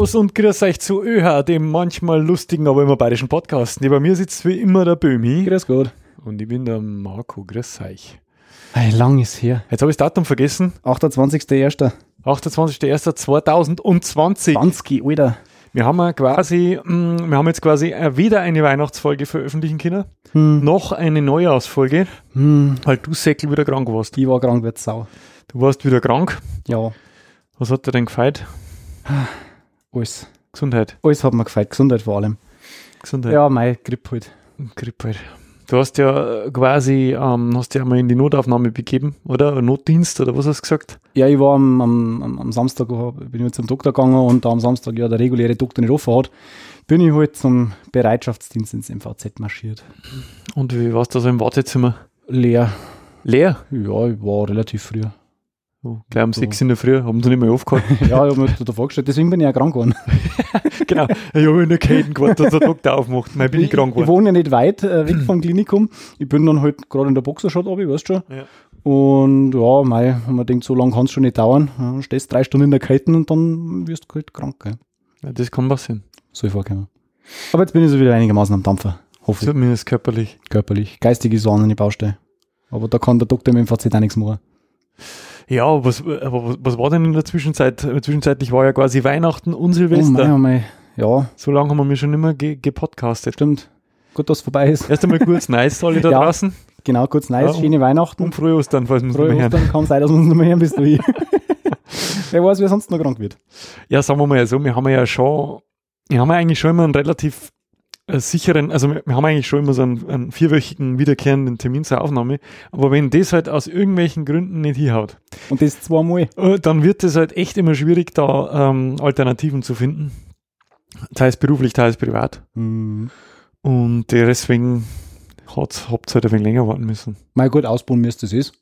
Servus und grüß euch zu ÖH, dem manchmal lustigen, aber immer bayerischen Podcast. Neben mir sitzt wie immer der Böhmi. Grüß Gott. Und ich bin der Marco. Grüß euch. Hey, lang ist her. Jetzt habe ich das Datum vergessen. 28.01. 28.01.2020. 20, Alter. Wir haben ja quasi, mm, wir haben jetzt quasi äh, weder eine Weihnachtsfolge veröffentlichen können, Hm. noch eine Neujahrsfolge, Hm. weil du Säckel wieder krank warst. Die war krank, wird Sau. Du warst wieder krank. Ja, Was hat dir denn gefällt? alles. Gesundheit. Alles hat mir gefällt. Gesundheit vor allem. Gesundheit. Ja, mein Grip halt. Grippe halt. Du hast ja quasi, ähm, hast ja mal in die Notaufnahme begeben, oder? Notdienst, oder was hast du gesagt? Ja, ich war am, am, am- am Samstag, bin ich zum Doktor gegangen und da am Samstag ja der reguläre Doktor nicht offen hat, bin ich halt zum Bereitschaftsdienst ins MVZ marschiert. Und wie warst du so im Wartezimmer? Leer. Leer? Ja, ich war relativ früh. Oh, gleich um So. sechs in der Früh, haben sie nicht mehr aufgehalten. ja, ich habe mir da vorgestellt, deswegen bin ich ja krank geworden. genau. Ich habe in der Kälte gewartet, dass der Doktor aufmacht. Nein, bin ich krank Ich geworden. wohne ja nicht weit äh, weg vom Klinikum. Ich bin dann halt gerade in der Boxershot ab, ich weißt schon. Ja. Und ja, mei, wenn man denkt, so lange kann es schon nicht dauern. Ja, stehst drei Stunden in der Kälte und dann wirst du halt krank. Gell? Ja, das kann passieren. Soll vorkommen. Aber jetzt bin ich so wieder einigermaßen am Dampfer. Hoffe ich. Zumindest körperlich. Körperlich. Geistig ist so die Baustelle. Aber da kann der Doktor im MVZ auch nichts machen. Ja, aber was, aber was, was war denn in der Zwischenzeit? Zwischenzeitlich war ja quasi Weihnachten und Oh Silvester. mei, oh mei. Ja, so lange haben wir mir schon immer ge gepodcastet. stimmt. Gut, dass es vorbei ist. Erst einmal kurz nice, alle da Ja. draußen. Genau, kurz nice, Ja, schöne Weihnachten. Und frohe Ostern, falls wir es Frohe. Ostern kann sein, dass wir uns nicht mehr hören, bis du hier. Wer weiß, wer sonst noch krank wird. Ja, sagen wir mal so, wir haben ja schon, wir haben ja eigentlich schon immer einen relativ sicheren, also wir, haben eigentlich schon immer so einen, einen vierwöchigen wiederkehrenden Termin zur Aufnahme, aber wenn das halt aus irgendwelchen Gründen nicht hinhaut, Und das zweimal. äh, dann wird es halt echt immer schwierig, da ähm, Alternativen zu finden. Teils beruflich, teils privat. Mhm. Und deswegen habt ihr halt ein wenig länger warten müssen. Mal gut ausbauen müsst es ist.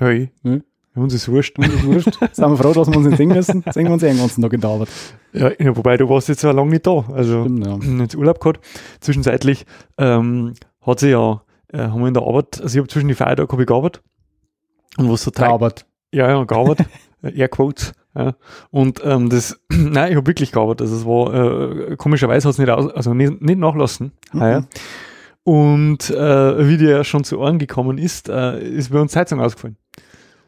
Ja, eh. Mhm. Uns ist wurscht. Das ist wurscht. Sind wir froh, dass wir uns nicht sehen müssen. Sehen wir uns eh den ganzen Tag in der Arbeit. Ja, wobei du warst jetzt ja lange nicht da. Also Stimmt, ja. jetzt Urlaub gehabt. Zwischenzeitlich ähm, hat sie ja, äh, haben wir in der Arbeit, also ich habe zwischen die Feiertage habe ich gearbeitet. Und was so drei, Gearbeitet. ja, ja, gearbeitet, Airquotes, ja. Und ähm, das, nein, ich habe wirklich gearbeitet. Also es war, äh, komischerweise hat es nicht, aus, also nicht, nicht nachlassen. Mhm. Und äh, wie dir ja schon zu Ohren gekommen ist, äh, ist bei uns Zeitung ausgefallen.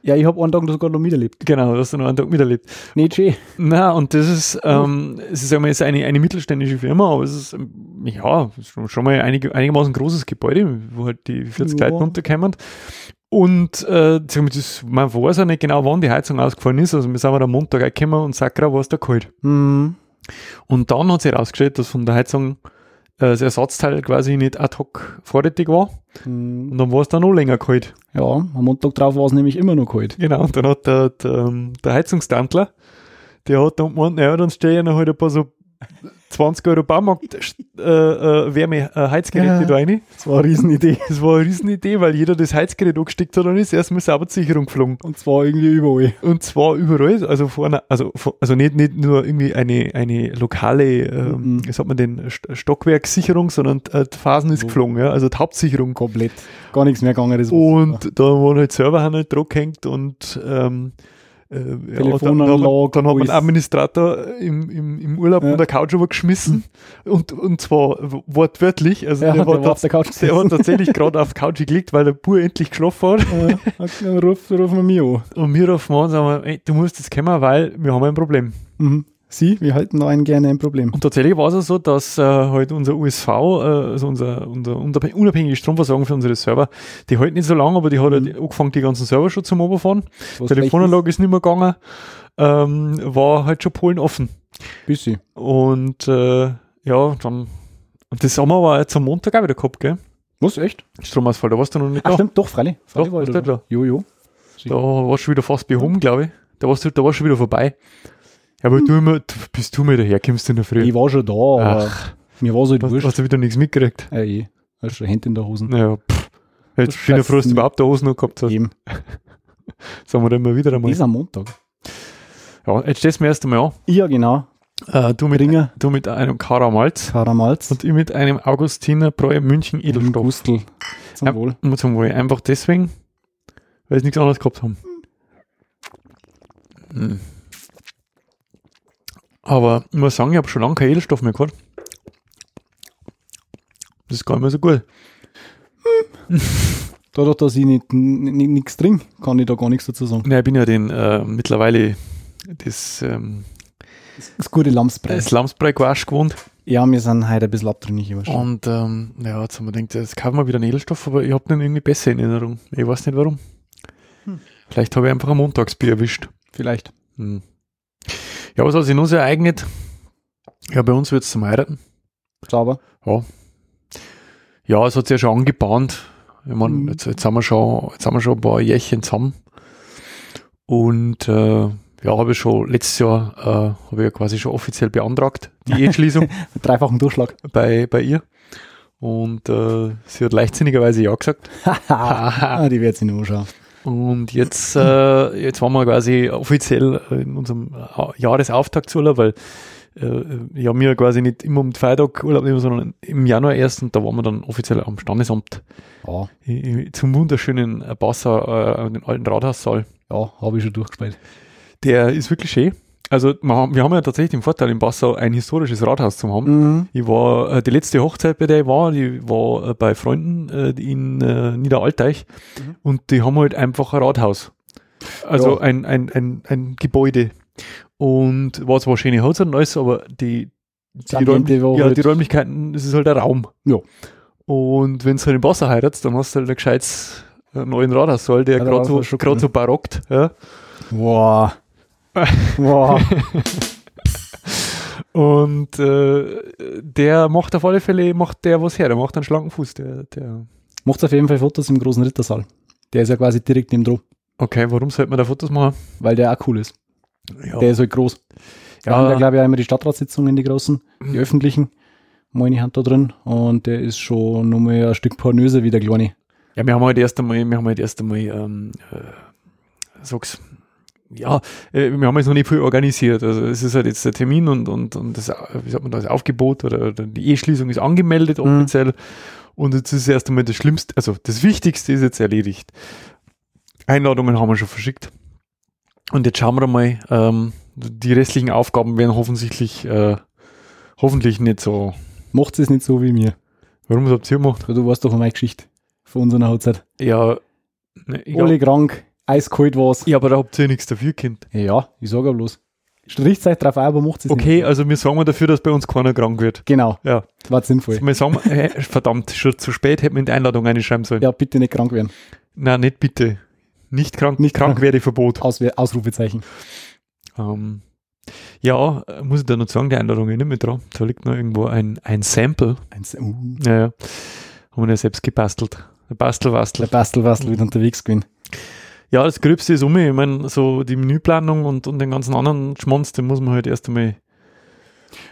Ja, ich habe einen Tag sogar noch miterlebt. Genau, du hast du noch einen Tag miterlebt. Nicht schön. Na, und das ist, ähm, es ist einmal jetzt eine, eine mittelständische Firma, aber es ist, ja, schon, mal einig, einigermaßen großes Gebäude, wo halt die 40 Ja. Leute unterkommen. Und äh, das, man weiß ja nicht genau, wann die Heizung ausgefallen ist. Also wir sind halt am Montag reingekommen und Sakra war es da kalt. Mhm. Und dann hat sich herausgestellt, dass von der Heizung das Ersatzteil quasi nicht ad hoc vorrätig war. Mhm. Und dann war es dann noch länger kalt. Ja, am Montag drauf war es nämlich immer noch kalt. Genau, und dann hat der, der, ähm, der Heizungstantler, der hat dann gemeint, naja, dann stelle ich noch halt ein paar so 20 Euro Baumarkt äh, äh, Wärme äh, Heizgeräte Ja. da rein. Das war eine Riesenidee. Das war eine Riesenidee, weil jeder das Heizgerät angesteckt hat und ist erstmal Saubersicherung geflogen. Und zwar irgendwie überall. Und zwar überall, also vorne, also, also nicht, nicht nur irgendwie eine, eine lokale, ähm, Mhm. wie sagt man denn, St- Stockwerkssicherung, sondern äh, die Phasen ist So. geflogen, ja, also die Hauptsicherung Komplett. Gar nichts mehr gegangen. Das und da waren halt Server halt dran gehängt und ähm, äh, ja, dann, dann, Telefonanlage, hat- man Administrator im, im, im Urlaub Ja. von der Couch aber geschmissen und, und zwar wortwörtlich. Also ja, der, der war auf der Couch der hat tatsächlich gerade auf die Couch gelegt, weil der Bur endlich geschlafen hat. Ja, dann ruf, rufen wir mich an. Und wir rufen an und sagen, ey, du musst jetzt kommen, weil wir haben ein Problem. Mhm. Sie, wir halten da einen gerne ein Problem. Und tatsächlich war es auch so, dass äh, halt unser USV, äh, also unser, unser unabhäng- unabhängige Stromversorgung für unsere Server, die halt nicht so lange, aber die hat Mhm. halt angefangen, die ganzen Server schon zum Oberfahren. Was Telefonanlage ist nicht mehr gegangen, ähm, war halt schon Polen offen. Bisschen. Und äh, ja, dann, und das haben wir aber jetzt am Montag auch wieder gehabt, gell? Was, echt? Stromausfall, da warst du noch nicht Ach, da. stimmt, doch, freilich. Freilich Doch, war da. da? Jo, jo. Da warst du schon wieder fast behoben, glaube ich. Da warst du, da warst du schon wieder vorbei. Ja, aber du immer, du, bis du mal daherkommst in der Früh. Ich war schon da, aber mir war so halt hast, wurscht. hast du wieder nichts mitgekriegt. Ja, eh. Hast schon Hände in der Hosen. Naja, pff. Jetzt Das bin ich froh, dass du überhaupt da Hosen noch gehabt hast. Eben. Sagen wir dann mal wieder einmal. Dieser Montag. Ja, jetzt stehst du mir erst einmal an. Ja, genau. Äh, du, mit, Ringer, du mit einem Karamalz Karamalz und ich mit einem Augustiner Bräu München Edelstoff. Gustel. Zum Ja. Wohl. Und zum Wohl. Einfach deswegen, weil sie nichts anderes gehabt haben. Hm. Aber ich muss sagen, ich habe schon lange keinen Edelstoff mehr gehabt. Das ist gar nicht mehr so gut. Dadurch, dass ich nicht, nichts trinke, kann ich da gar nichts dazu sagen. Nein, ich bin ja den äh, mittlerweile das, ähm, Das gute Lamsbrei. das Lamsbrei-Quasch gewohnt. Ja, wir sind heute ein bisschen abtrünnig. Und ähm, ja, jetzt haben wir gedacht, jetzt kaufen wir wieder einen Edelstoff, aber ich habe den irgendwie besser in Erinnerung. Ich weiß nicht warum. Vielleicht habe ich einfach ein Montagsbier erwischt. Vielleicht. Hm. Ja, was hat sich noch so ereignet? Ja, bei uns wird es zum Heiraten. Sauber. Ja, es hat sich ja schon angebahnt. Ich meine, Mhm. jetzt, jetzt, haben wir schon, jetzt haben wir schon ein paar Jährchen zusammen. Und äh, ja, habe ich schon letztes Jahr äh, habe ich ja quasi schon offiziell beantragt, die Eheschließung Mit dreifachen Durchschlag. bei, bei ihr. Und äh, sie hat leichtsinnigerweise ja gesagt. ah, die wird sich noch anschauen. Und jetzt, äh, jetzt waren wir quasi offiziell in unserem äh, Jahresauftaktsurlaub, weil äh, habe mir quasi nicht immer um den Feiertag Urlaub nehmen, sondern im Januar erst und da waren wir dann offiziell am Standesamt Ja, zum wunderschönen Basser, äh, den alten Rathaussaal. ja habe ich schon durchgespielt. Der ist wirklich schön. Also wir haben, wir haben ja tatsächlich den Vorteil im Passau ein historisches Rathaus zu haben. Mhm. Ich war, äh, die letzte Hochzeit, bei der ich war, die war äh, bei Freunden äh, die in äh, Niederalteich Mhm. und die haben halt einfach ein Rathaus. Also Ja. ein, ein, ein, ein Gebäude. Und war zwar schöne Hochzeit und alles, aber die, die, Räumlich war ja, halt- die Räumlichkeiten, das ist halt ein Raum. Ja. Und wenn du halt im Wasser heiratst, dann hast du halt ein gescheites neuen Rathaussaal, der gerade so, grad so barockt. Ja. Wow. Wow. Und äh, der macht auf alle Fälle, macht der was her, der macht einen schlanken Fuß. Der, der Macht auf jeden Fall Fotos im großen Rittersaal. Der ist ja quasi direkt neben dran, Okay, warum sollte man da Fotos machen? weil der auch cool ist. Ja, Der ist halt groß. Wir Ja. haben ja, glaube ich, auch immer die Stadtratssitzungen, die großen, Mhm. die öffentlichen. Meine Hand da drin. Und der ist schon nochmal ein Stück pornöser wie der kleine. ja wir haben halt erst einmal, wir haben halt erst einmal, ähm, äh, sag's, ja, äh, wir haben jetzt noch nicht viel organisiert. Also es ist halt jetzt der Termin und, und, und das, wie sagt man, das Aufgebot oder, oder die Eheschließung ist angemeldet Mhm. offiziell. Und jetzt ist erst einmal das Schlimmste, also das Wichtigste ist jetzt erledigt. Einladungen haben wir schon verschickt. Und jetzt schauen wir mal, ähm, die restlichen Aufgaben werden offensichtlich, äh, hoffentlich nicht so. Macht es nicht so wie mir. Warum habt ihr gemacht? Du weißt doch meine Geschichte von unserer Hochzeit. Ja, ne, Alle krank, eiskalt war's. ja, aber da habt ihr nichts dafür, Kind. Ja, ich sage ja bloß. Stricht euch drauf ein, aber macht es Okay, nicht. also wir sagen dafür, dass bei uns keiner krank wird. Genau, Ja. war sinnvoll. Wir sagen, äh, verdammt, schon zu spät hätten wir in die Einladung einschreiben sollen. Ja, bitte nicht krank werden. Nein, nicht bitte. Nicht krank, Nicht krank krank. werde Verbot. Auswe Ausrufezeichen. Ähm, ja, muss ich da noch sagen, die Einladung ist nicht mehr dran. Da liegt noch irgendwo ein, ein Sample. Eins, uh, Ja, ja. Haben wir ja selbst gebastelt. Ein Bastelwastel. der Bastelwastel wieder unterwegs gewesen. Ja, das Gröbste ist um mich. Ich meine, so die Menüplanung und, und den ganzen anderen Schmonz, den muss man halt erst einmal.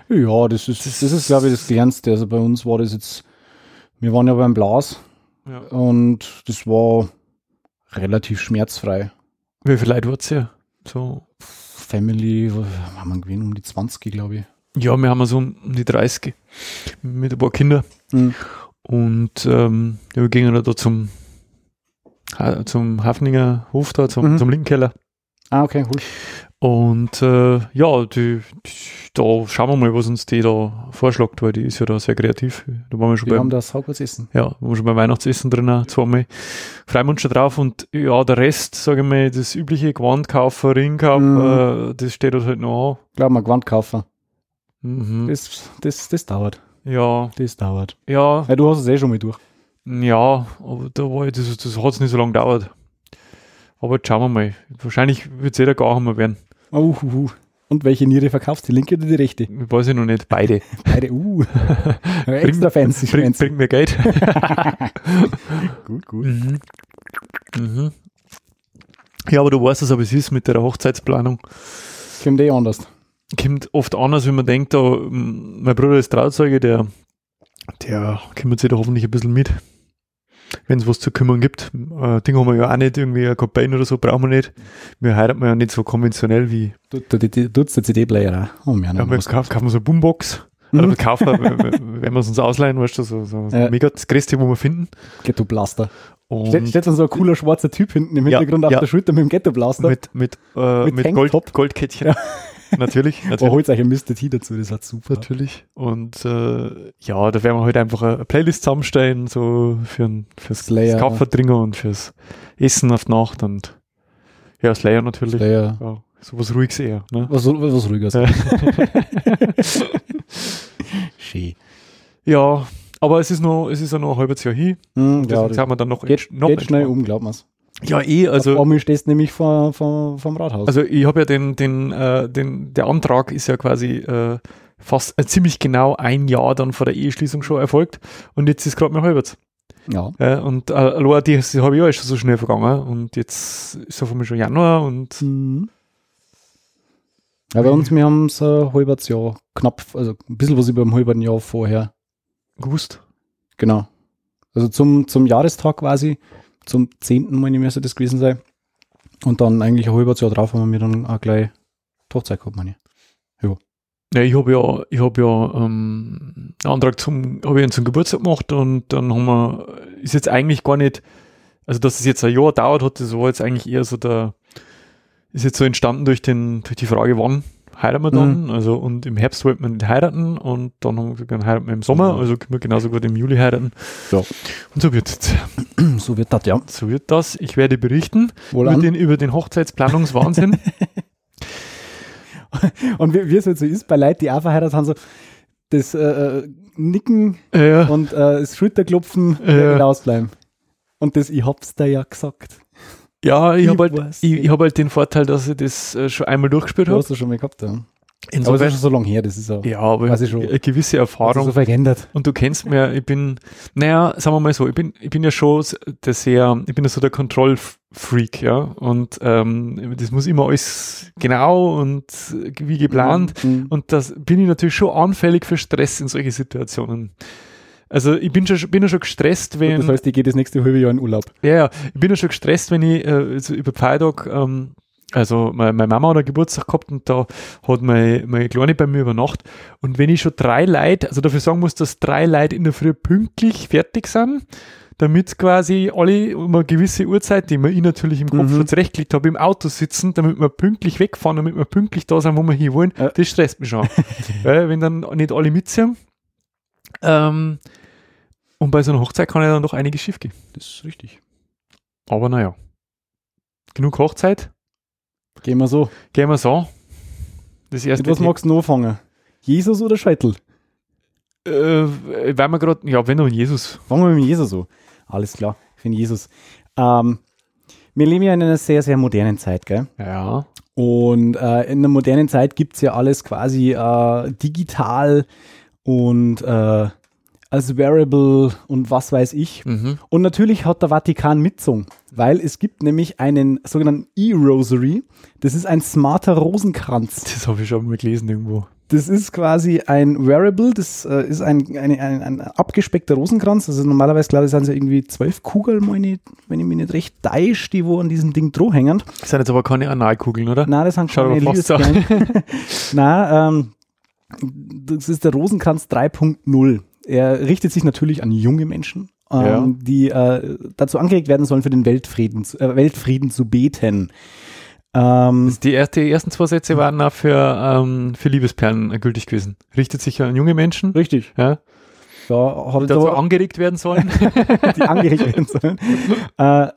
Ja, das ist, das ist, glaube ich, das Kleinste. Also bei uns war das jetzt, wir waren ja beim Blas Ja. und das war relativ schmerzfrei. Wie viele Leute hat's ja? So. Family, haben wir gewesen? Um die 20, glaube ich. Ja, wir haben so um die 30 mit ein paar Kindern. Mhm. Und ähm, ja, wir gingen da zum, zum Hafninger Hof da, zum, Mhm. zum linken Keller. Ah, okay, cool. Und äh, ja, die, die, da schauen wir mal, was uns die da vorschlägt, weil die ist ja da sehr kreativ. Da waren wir schon Wir haben beim, das Hauptwurz essen. ja, waren wir schon beim Weihnachtsessen drin, auch zweimal. Freuen wir uns schon drauf und ja, der Rest, sage ich mal, das übliche Gewand kaufen, Ring kaufen, Mhm. äh, das steht halt, halt noch Glaube mal Gewand kaufen. an. Mhm. Das, das, das dauert. Ja, Das dauert. ja, Ja, du hast es eh schon mal durch. Ja, aber da war ich, das, das hat es nicht so lange gedauert. Aber jetzt schauen wir mal. Wahrscheinlich wird es eh der Gauhammer werden. Oh, uh, uh. Und welche Niere verkaufst? Die linke oder die rechte? Ich weiß ich noch nicht. Beide. Beide, uh. Extra fancy. Bring, bring mir Geld. Gut, gut. mhm. Mhm. Ja, aber du weißt es, aber es ist mit der Hochzeitsplanung. Kommt eh anders. Kommt oft anders, wenn man denkt, da, mein Bruder ist Trauzeuge, der, der kümmert sich da hoffentlich ein bisschen mit. Wenn es was zu kümmern gibt. Äh, Ding haben wir ja auch nicht, irgendwie ein Kopain oder so brauchen wir nicht. Wir heiraten ja nicht so konventionell wie, Tut der CD-Player auch. Oh, wir haben Ja, wir kaufen, kaufen wir so eine Boombox. Mhm. Oder wir kaufen, wenn wir es uns ausleihen, weißt du, so, so Ja. mega das Größte, wo wir finden. Ghetto-Blaster. Steht dann so ein cooler schwarzer Typ hinten im Ja, Hintergrund auf ja. der Schulter mit dem Ghetto-Blaster. mit, mit, äh, Mit mit Gold. Goldkettchen. Ja. natürlich, Oh, natürlich. holt euch ein Mr. T dazu, das hat super. Natürlich. Und äh, ja, da werden wir heute einfach eine Playlist zusammenstellen, so für ein, fürs Slayer. Kaffeetrinken und fürs Essen auf die Nacht und ja, Slayer natürlich. Slayer. Ja, sowas ruhiges eher. Ne? Was, was ruhiger Ja. Schön. ja, aber es ist noch, es ist ja noch ein halbes Jahr hin. Und ja, deswegen das sind wir dann noch, geht, noch geht schnell um, glaub mir's. Ja, eh, Also. Vor mir stehst nämlich vor, vor, vom Rathaus. Also ich habe ja den, den, äh, den, der Antrag ist ja quasi äh, fast äh, ziemlich genau ein Jahr dann vor der Eheschließung schon erfolgt und jetzt ist gerade mal halbes. ja. Ja, und äh, allein die, das habe ich ja schon so schnell vergangen und jetzt ist ja von mir schon Januar und Mhm. Ja, bei uns, wir haben es ein halbes Jahr, knapp, also ein bisschen was über ein halben Jahr vorher. gewusst. Genau. Also zum, zum Jahrestag quasi, zum 10. meine ich, müsste das gewesen sein. Und dann eigentlich ein halbes Jahr drauf haben wir dann auch gleich die Hochzeit gehabt, meine ich. Ja, ich habe ja, ich habe ja ähm, einen Antrag zum, habe ich zum Geburtstag gemacht und dann haben wir, ist jetzt eigentlich gar nicht, also dass es jetzt ein Jahr dauert hat, das war jetzt eigentlich eher so der, ist jetzt so entstanden durch den, durch die Frage, wann heiraten wir dann? Also und im Herbst wollten wir nicht heiraten und dann haben wir gesagt, dann heiraten wir im Sommer, Mhm. also können wir genauso gut im Juli heiraten. Ja. Und so wird es. So wird das, ja. So wird das. Ich werde berichten Wohl über an. den, über den Hochzeitsplanungswahnsinn. Und wie, wie es halt so ist, bei Leuten, die auch verheiratet haben, so das äh, äh, Nicken ja. und äh, das Schulterklopfen Ja. ja. ausbleiben. Und das, ich hab's dir ja gesagt. Ja, ich habe halt, ich, ich hab halt den Vorteil, dass ich das äh, schon einmal durchgespielt Du habe. hast das schon mal gehabt, ja. Aber das Insofern, ist schon so lange her, das ist ja, ja, aber weiß ich schon. eine gewisse Erfahrung. so verändert. Und du kennst mir, ich bin, naja, sagen wir mal so, ich bin, ich bin ja schon der sehr, ich bin ja so der Kontrollfreak, ja. Und ähm, das muss immer alles genau und wie geplant. Mhm. Und das bin ich natürlich schon anfällig für Stress in solche Situationen. Also ich bin schon, bin ja schon gestresst, wenn. Das heißt, ich gehe das nächste halbe Jahr in Urlaub. Ja, ja, ich bin ja schon gestresst, wenn ich äh, so über Freitag, ähm, also meine, meine Mama hat einen Geburtstag gehabt und da hat meine, meine Kleine bei mir übernachtet. Und wenn ich schon drei Leute, also dafür sagen muss, dass drei Leute in der Früh pünktlich fertig sind, damit quasi alle um eine gewisse Uhrzeit, die mir ich natürlich im Kopf Mhm. schon zurechtgelegt habe, im Auto sitzen, damit wir pünktlich wegfahren, damit wir pünktlich da sind, wo wir hin wollen, Ja. das stresst mich schon. Weil wenn dann nicht alle mitziehen. Ähm, und bei so einer Hochzeit kann ja dann doch einiges schief gehen. Das ist richtig. Aber naja. Genug Hochzeit. Gehen wir so. Gehen wir so. Das erste Mit was magst du noch anfangen? Jesus oder Scheitel? äh, weil wir gerade, ja, wenn noch Jesus. Fangen wir mit Jesus so. Alles klar, ich finde Jesus. Ähm, wir leben ja in einer sehr, sehr modernen Zeit, gell? Ja. Und äh, in der modernen Zeit gibt's ja alles quasi äh, digital und äh, als Wearable und was weiß ich. Mhm. Und natürlich hat der Vatikan mitzogen, weil es gibt nämlich einen sogenannten E-Rosary. Das ist ein smarter Rosenkranz. Das habe ich schon mal gelesen irgendwo. Das ist quasi ein Wearable, das äh, ist ein, eine, ein, ein abgespeckter Rosenkranz. Also normalerweise, glaube ich, sind es ja irgendwie zwölf Kugeln, meine ich, wenn ich mich nicht recht täusche, die wo an diesem Ding dran hängen. Das sind jetzt aber keine Analkugeln, oder? Nein, das sind Schaut keine Liebesperlen. Nein, ähm, das ist der Rosenkranz 3.0. Er richtet sich natürlich an junge Menschen, ähm, Ja. die äh, dazu angeregt werden sollen, für den Weltfrieden, zu- äh, Weltfrieden zu beten. Ähm, die, erste, die ersten zwei Sätze waren auch für, ähm, für Liebesperlen gültig gewesen. Richtet sich an junge Menschen, richtig. ja, Da hat die dazu aber angeregt werden sollen. die angeregt werden sollen. Äh,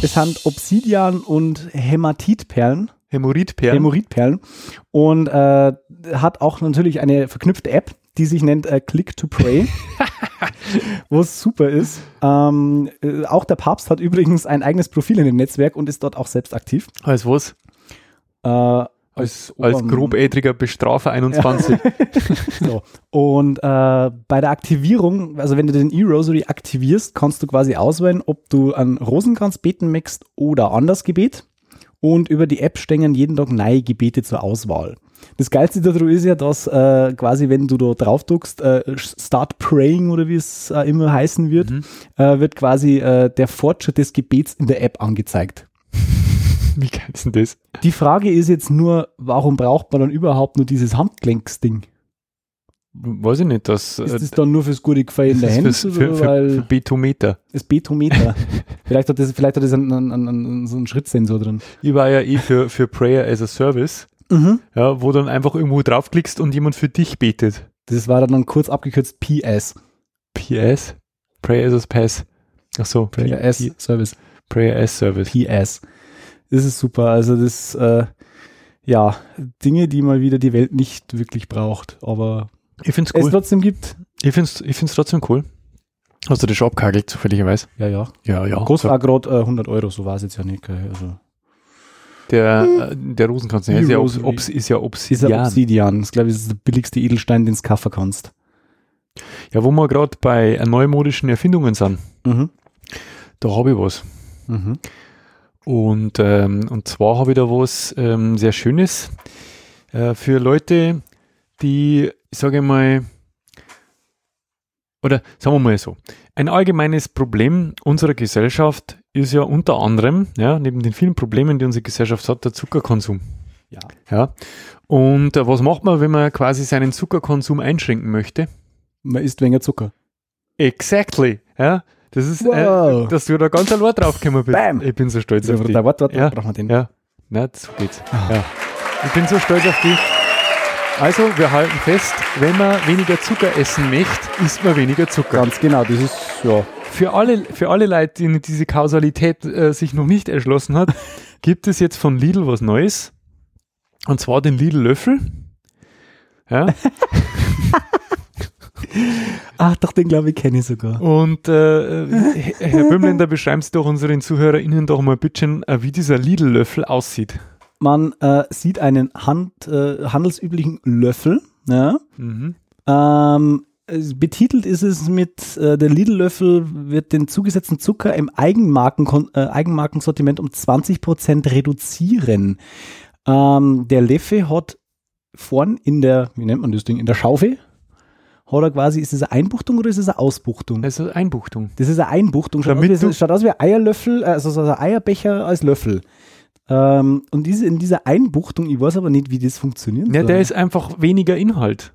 es sind Obsidian- und Hämatitperlen. Hämorrhoidperlen. Hämorrhoidperlen. Und äh, hat auch natürlich eine verknüpfte App, die sich nennt äh, Click to Pray, was super ist. Ähm, äh, auch der Papst hat übrigens ein eigenes Profil in dem Netzwerk und ist dort auch selbst aktiv. als was? Äh, Als, als Ober- grobädriger Bestrafer 21. so. Und äh, bei der Aktivierung, also wenn du den E-Rosary aktivierst, kannst du quasi auswählen, ob du an Rosenkranz beten möchtest oder anders Gebet. Und über die App stehen jeden Tag neue Gebete zur Auswahl. Das Geilste daran ist ja, dass äh, quasi, wenn du da drauf drückst, äh, Start Praying oder wie es äh, immer heißen wird, Mhm. äh, wird quasi äh, der Fortschritt des Gebets in der App angezeigt. Wie geil ist denn das? Die Frage ist jetzt nur, warum braucht man dann überhaupt nur dieses Handgelenksding? Weiß ich nicht, das, Ist äh, das dann nur fürs gute Gefühl in der das Hand ist für, für, für, Betometer. das Betometer? vielleicht hat das, vielleicht hat das einen, einen, einen, so einen Schrittsensor drin. Ich war ja eh für, für Prayer as a Service. Mhm. ja, wo dann einfach irgendwo draufklickst und jemand für dich betet. Das war dann kurz abgekürzt PS. PS? Prayer as a Pass. Ach so, Pray- PS P- Service. Prayer as Service. PS. Das ist super. Also das, äh, ja, Dinge, die mal wieder die Welt nicht wirklich braucht, aber Ich find's es cool. trotzdem gibt. Ich find's, ich find's trotzdem cool. Hast du das schon abgehagelt, zufälligerweise? Ja, ja. Ja, ja. Kostet auch gerade äh, 100 Euro, so war es jetzt ja nicht. gell. Also Der, äh, der Rosenkranz, der ist ja, Obs. Obs, ist ja Obsidian. Obsidian, das glaube ich ist der billigste Edelstein, den du kaufen kannst. Ja, wo wir gerade bei neumodischen Erfindungen sind, Mhm. da habe ich was. Mhm. Und, ähm, und zwar habe ich da was ähm, sehr Schönes äh, für Leute, die, ich sage mal, oder sagen wir mal so, ein allgemeines Problem unserer Gesellschaft ist ja unter anderem, ja, neben den vielen Problemen, die unsere Gesellschaft hat, der Zuckerkonsum. Ja. Ja. Und äh, was macht man, wenn man quasi seinen Zuckerkonsum einschränken möchte? Man isst weniger Zucker. Exactly. Ja. Das ist, Wow. äh, dass du da ganz allein draufgekommen bist. Bam. Ich bin so stolz auf dich. Warte, warte, Ja. brauchen wir den. Ja, na, so geht's. Ah. Ja. Ich bin so stolz auf dich. Also, wir halten fest, wenn man weniger Zucker essen möchte, isst man weniger Zucker. Ganz genau, das ist, ja. Für alle, für alle Leute, denen diese Kausalität äh, sich noch nicht erschlossen hat, gibt es jetzt von Lidl was Neues. Und zwar den Lidl-Löffel. Ja. Ach, doch, den glaube ich kenne ich sogar. Und äh, Herr Böhmländer, beschreiben Sie doch unseren ZuhörerInnen doch mal bitte, äh, wie dieser Lidl-Löffel aussieht. Man äh, sieht einen Hand, äh, handelsüblichen Löffel, ja. Mhm. Ähm, betitelt ist es mit, äh, der Lidl-Löffel wird den zugesetzten Zucker im Eigenmarken, äh, Eigenmarkensortiment um 20% reduzieren. Ähm, der Leffe hat vorn in der, wie nennt man das Ding, in der Schaufel, hat er quasi, ist es eine Einbuchtung oder ist es eine Ausbuchtung? Also Einbuchtung. Das ist eine Einbuchtung. Schaut, aus wie, schaut aus wie ein Eierlöffel, also so ein Eierbecher als Löffel. Ähm, und diese, in dieser Einbuchtung, ich weiß aber nicht, wie das funktioniert. Ja, der ist einfach weniger Inhalt.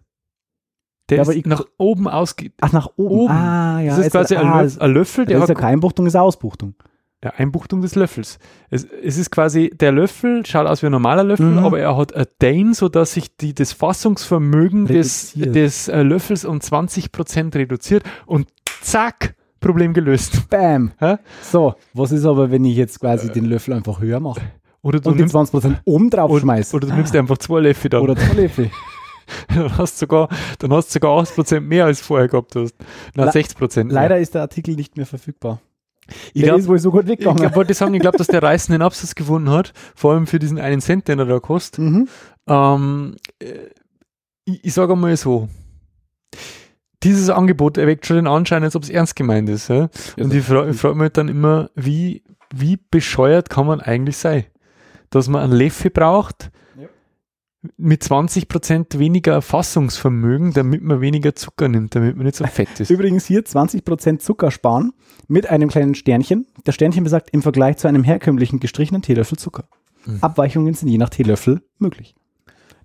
Der Ja, aber ist nach oben ausge... Ach, nach oben. Oben. Ah, ja. das ist jetzt- quasi ein, ah, Löff, ein Löffel, der das ist ja keine Einbuchtung, ist eine Ausbuchtung. ja, Einbuchtung des Löffels. Es, es ist quasi, der Löffel schaut aus wie ein normaler Löffel, Mhm. aber er hat ein Dane, sodass sich die, das Fassungsvermögen des, Reduziert. des äh, Löffels um 20% reduziert und zack, Problem gelöst. Bam. Hä? So, was ist aber, wenn ich jetzt quasi den Löffel einfach höher mache Oder du und die nimmst, 20% oben drauf oder, schmeiße? oder du nimmst einfach zwei Löffel dann. Oder zwei Löffel. dann hast du sogar, dann hast du sogar 80% mehr als vorher gehabt hast. Na, Le- 60%. mehr. Leider ist der Artikel nicht mehr verfügbar. Ich der glaub- ist wohl so gut Ich weggegangen. glaub, wollte sagen, ich glaube, dass der reißenden Absatz gefunden hat, vor allem für diesen einen Cent, den er da kostet. mhm. Ähm, äh, ich ich sage mal so, dieses Angebot erweckt schon den Anschein, als ob es ernst gemeint ist. Ja? Und ich frage frag mich dann immer, wie, wie bescheuert kann man eigentlich sein? Dass man einen Leffe braucht Ja. mit 20% weniger Fassungsvermögen, damit man weniger Zucker nimmt, damit man nicht so fett ist. Übrigens hier 20% Zucker sparen mit einem kleinen Sternchen. Das Sternchen besagt im Vergleich zu einem herkömmlichen gestrichenen Teelöffel Zucker. Mhm. Abweichungen sind je nach Teelöffel möglich.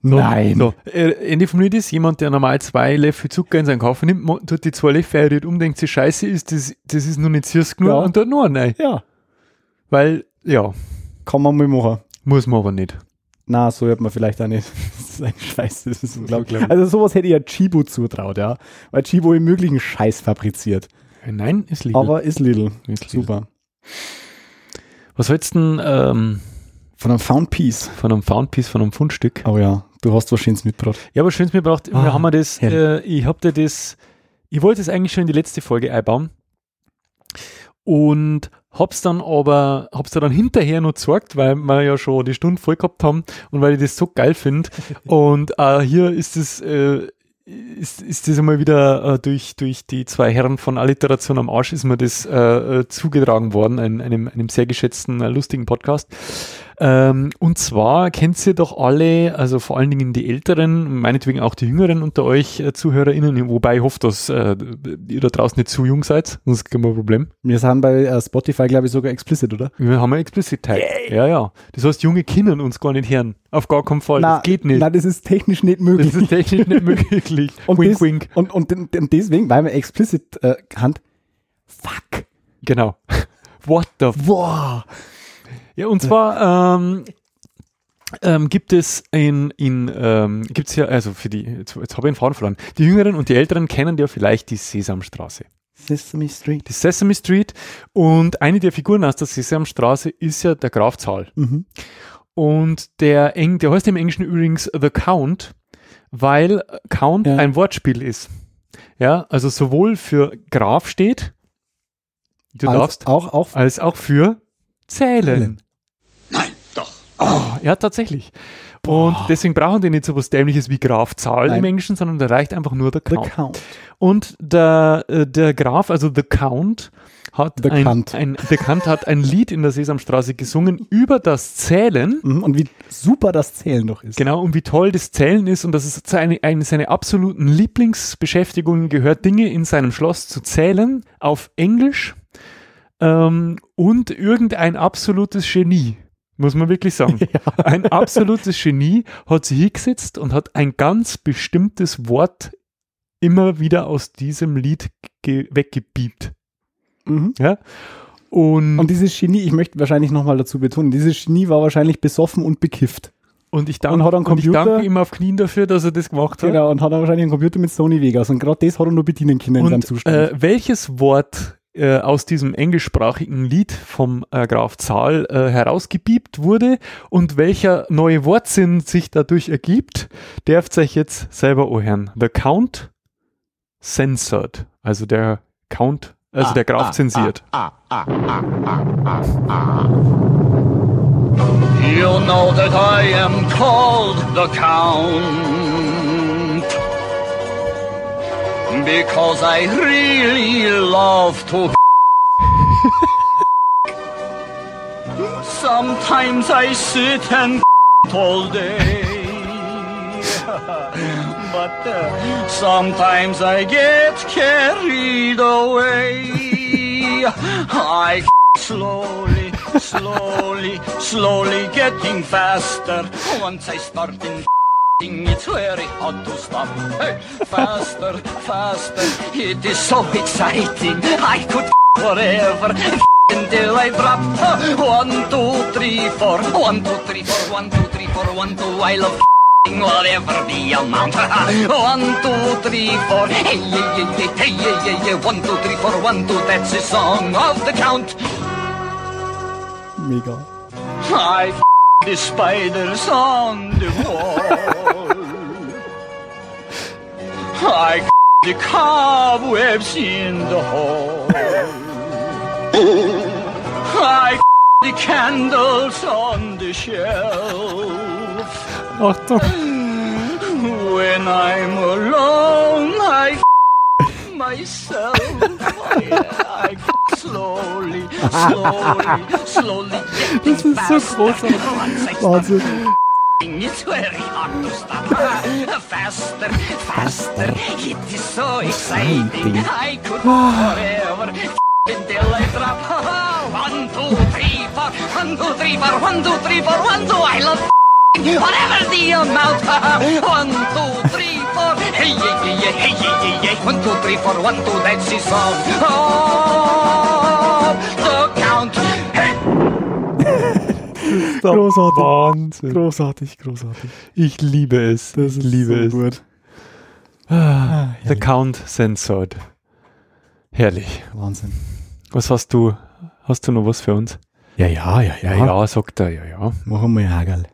So, Nein. So, äh, Ende vom Lied ist, jemand, der normal zwei Löffel Zucker in seinen Kaffee nimmt, tut die zwei Löffel rührt um, denkt sich, scheiße ist, das, das ist noch nicht süß genug Ja. und tut noch rein. Ja, Weil, ja, kann man mal machen. Muss man aber nicht. Na, so hört man vielleicht auch nicht. Das ist ein Scheiß, das ist unglaublich. Also sowas hätte ich ja Chibo zutraut, ja. Weil Chibo im möglichen Scheiß fabriziert. Äh, Nein, ist Lidl. Aber ist Lidl. Ist Lidl. Super. Was hältst du denn ähm, Von einem Found Piece. von einem Foundpiece, von einem Fundstück? Oh ja, du hast was Schönes mitgebracht. Ja, aber schön, mir braucht, Ah, wir haben wir das, äh, ich hab dir das, ich wollte es eigentlich schon in die letzte Folge einbauen und hab's dann aber, hab's dann hinterher noch gezeigt, weil wir ja schon die Stunde voll gehabt haben und weil ich das so geil finde und äh, hier ist es, äh, ist, ist das einmal wieder äh, durch, durch die zwei Herren von Alliteration am Arsch ist mir das äh, äh, zugetragen worden, ein, einem, einem sehr geschätzten, äh, lustigen Podcast. Ähm, und zwar kennt ihr doch alle, also vor allen Dingen die Älteren, meinetwegen auch die Jüngeren unter euch äh, ZuhörerInnen, wobei ich hoffe, dass äh, ihr da draußen nicht zu jung seid, sonst gibt wir ein Problem. Wir sind bei äh, Spotify, glaube ich, sogar explicit, oder? Wir haben einen explicit Tag. Ja, ja. Das heißt, junge Kinder uns gar nicht hören. Auf gar keinen Fall. das geht nicht. Na, das ist technisch nicht das möglich. ist technisch nicht möglich. und, wink, des, wink. Und, und, und, deswegen, weil wir explicit äh, Hand. Fuck. Genau. What the Boah. Ja, und zwar, ähm, ähm, gibt es in, in ähm, gibt's ja, also für die, jetzt, jetzt habe ich einen Faden verloren, die Jüngeren und die Älteren kennen ja vielleicht die Sesamstraße. Sesame Street. Die Sesame Street und eine der Figuren aus der Sesamstraße ist ja der Graf Zahl. Mhm. Und der, Eng, der heißt im Englischen übrigens The Count, weil Count Ja. ein Wortspiel ist. Ja, also sowohl für Graf steht, du Als darfst, auch auf als auch für zählen. Nein, doch. Oh, ja, tatsächlich. Und deswegen brauchen die nicht so was Dämliches wie Graf Zahl Nein. im Englischen, sondern da reicht einfach nur der The Count. Count. Und der, äh, der Graf, also The Count, hat The ein, Count. ein, Count hat ein Lied in der Sesamstraße gesungen über das Zählen. Mhm. Und wie super das Zählen doch ist. Genau, und wie toll das Zählen ist und dass es seine, eine seine absoluten Lieblingsbeschäftigungen gehört, Dinge in seinem Schloss zu zählen auf Englisch ähm, und irgendein absolutes Genie, muss man wirklich sagen. Ein absolutes Genie hat sich hingesetzt und hat ein ganz bestimmtes Wort immer wieder aus diesem Lied ge- weggebiebt. Mhm. Ja? Und, Und dieses Genie, ich möchte wahrscheinlich nochmal dazu betonen, dieses Genie war wahrscheinlich besoffen und bekifft. und ich danke, und hat einen und ich Computer- danke ihm auf Knien dafür, dass er das gemacht hat. Genau, und hat dann wahrscheinlich einen Computer mit Sony Vegas. Und gerade das hat er nur bedienen können in seinem Und Zustand. äh, welches Wort äh, aus diesem englischsprachigen Lied vom äh, Graf Zahl äh, herausgebiebt wurde und welcher neue Wortsinn sich dadurch ergibt, dürft euch jetzt selber anhören. The Count censored, also der Count, also der Graf zensiert. You know that I am called the Count because I really love to. Sometimes I sit and all day, but uh, sometimes I get carried away. I slowly, slowly, slowly getting faster. Once I start in it's very hard to stop. Hey, faster, faster. It is so exciting. I could forever until I drop. One, two, three, four. One, two, three, four. One, two, three, four. One, two. I love whatever the amount. One, two, three, four. Hey, yeah, yeah, yeah, hey, yeah, yeah, yeah. One, two, three, four. One, two. That's the song of the count. Mega. I f- the spiders on the wall. I the cobwebs in the hall. I the candles on the shelf. When I'm alone, I f- myself. I f- slowly, slowly, slowly getting Das ist so faster. großartig. Once Wahnsinn. It's very hard to stop. Faster, faster. It is so exciting. I could forever until I drop. One, two, three, four. One, two, three, four. One, two, three, four. One, two. I love whatever the amount. One, two, three, four. Hey, yeah, yeah, yeah. Hey, yeah, yeah, yeah. One, two, three, four. One, two. That's the song. Oh, the count. Hey. Großartig. Wahnsinn. Großartig, großartig. Ich liebe es. Das ich ist liebe so es. gut. Ah, The Count censored. Herrlich. Wahnsinn. Was hast du? Hast du noch was für uns? Ja, ja, ja, Ja, ja, sagt er, ja, ja. Machen wir Hagel.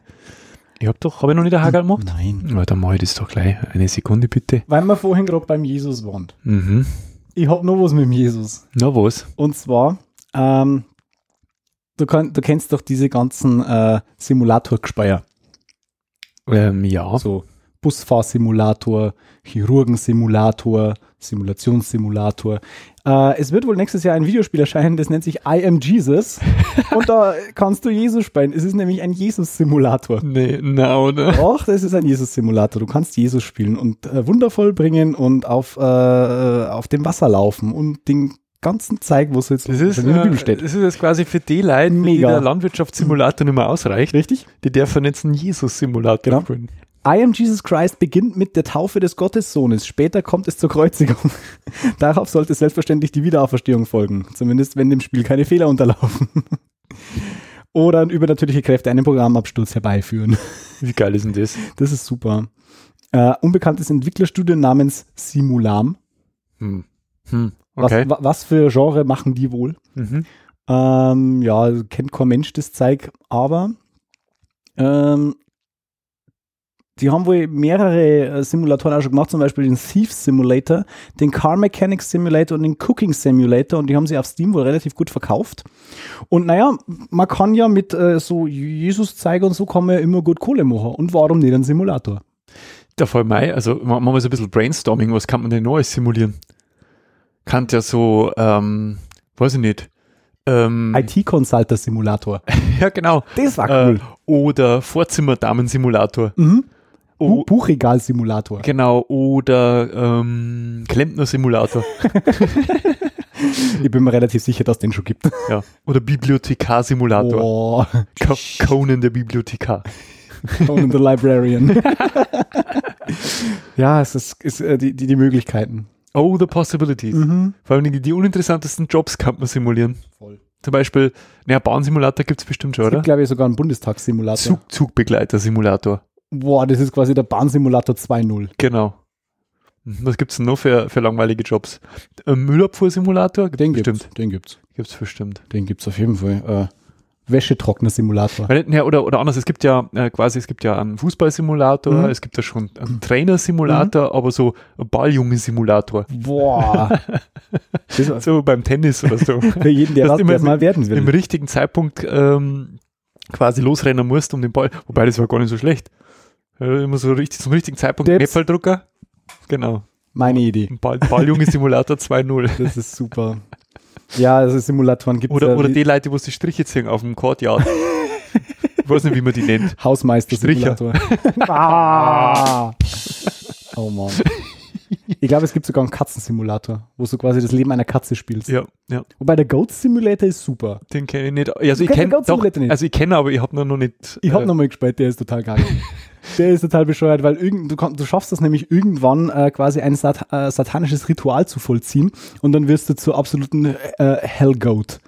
Ich hab doch, habe ich noch nicht ein Hagel gemacht? Nein. Na, dann mach ich das doch gleich. Eine Sekunde bitte. Weil wir vorhin gerade beim Jesus waren. Mhm. Ich hab noch was mit dem Jesus. Na was? Und zwar, ähm, du, kann, du kennst doch diese ganzen äh, Simulatorgespeier. Ähm, ja. So Busfahrsimulator, Chirurgensimulator, Simulationssimulator. Äh, es wird wohl nächstes Jahr ein Videospiel erscheinen, das nennt sich I Am Jesus. Und da kannst du Jesus spielen. Es ist nämlich ein Jesus-Simulator. Nee, na, oder? Doch, das ist ein Jesus-Simulator. Du kannst Jesus spielen und äh, wundervoll bringen und auf, äh, auf dem Wasser laufen und den ganzen Zeig, wo es jetzt Das ist, in der Bibel äh, steht. das ist jetzt quasi für die Leute, für die Mega. der Landwirtschaftssimulator nicht mehr ausreicht. Richtig? Die dürfen jetzt einen Jesus-Simulator Genau. spielen. I am Jesus Christ beginnt mit der Taufe des Gottessohnes. Später kommt es zur Kreuzigung. Darauf sollte selbstverständlich die Wiederauferstehung folgen. Zumindest wenn dem Spiel keine Fehler unterlaufen. Oder übernatürliche Kräfte einen Programmabsturz herbeiführen. Wie geil ist denn das? Das ist super. Äh, unbekanntes Entwicklerstudio namens Simulam. Hm. Hm. Okay. Was, wa- was für Genre machen die wohl? mhm. Ähm, ja, kennt kein Mensch das Zeug, aber ähm, die haben wohl mehrere äh, Simulatoren auch schon gemacht, zum Beispiel den Thief Simulator, den Car Mechanics Simulator und den Cooking Simulator und die haben sie auf Steam wohl relativ gut verkauft. Und naja, man kann ja mit äh, so Jesus-Zeiger und so kann man ja immer gut Kohle machen. Und warum nicht ein Simulator? Da vor Mai, also ma- machen wir so ein bisschen Brainstorming, was kann man denn Neues simulieren? Kann ja so, ähm, weiß ich nicht. Ähm, IT-Consulter Simulator. ja, genau. Das war Äh, cool. oder Vorzimmerdamen-Simulator. mhm. Bu Buchregal-Simulator. genau. Oder ähm, Klempner-Simulator. Ich bin mir relativ sicher, dass es den schon gibt. ja. Oder Bibliothekar-Simulator. Oh, Co Conan der Bibliothekar. Conan the Librarian. ja, es ist, ist äh, die, die, die Möglichkeiten. Oh, the possibilities. Mhm. Vor allem die, die uninteressantesten Jobs kann man simulieren. Voll. Zum Beispiel, naja, Bahnsimulator gibt es bestimmt schon, Es oder? gibt, glaube ich, sogar einen Bundestagssimulator. Zug Zugbegleiter-Simulator. Boah, das ist quasi der Bahnsimulator 2.0. Genau. Mhm. Was gibt es denn noch für, für langweilige Jobs? Müllabfuhr-Simulator? Den bestimmt. gibt's. Den gibt's. Gibt's bestimmt. Den gibt's auf jeden Fall. Äh, Wäschetrockner-Simulator. Ja, oder, oder anders, es gibt ja äh, quasi, es gibt ja einen Fußballsimulator, Mhm. es gibt ja schon einen Trainer-Simulator, aber so ein Balljunge-Simulator. Boah. So beim Tennis oder so. für jeden, der das immer mal werden Im will. richtigen Zeitpunkt ähm, quasi losrennen musst um den Ball. Wobei, das war gar nicht so schlecht. Immer so richtig, zum richtigen Zeitpunkt Deps. Äpfeldrucker. Genau. Meine Idee. Ein Ball, Balljunge-Simulator 2.0. Das ist super. Ja, also Simulatoren gibt es Oder, ja. oder die Leute, wo sie Striche ziehen auf dem Courtyard. ich weiß nicht, wie man die nennt. Hausmeister-Simulator. ah. Oh Mann. Ich glaube, es gibt sogar einen Katzensimulator, wo du quasi das Leben einer Katze spielst. Ja, ja, Wobei der Goat Simulator ist super. den kenne ich nicht. Also ich kennst den kenne Goat doch, nicht? also ich kenne, aber ich habe noch nicht. Ich habe äh, nochmal gespielt, der ist total geil. der ist total bescheuert, weil irgend, du, du schaffst das nämlich irgendwann äh, quasi ein sat äh, satanisches Ritual zu vollziehen und dann wirst du zur absoluten äh, Hellgoat.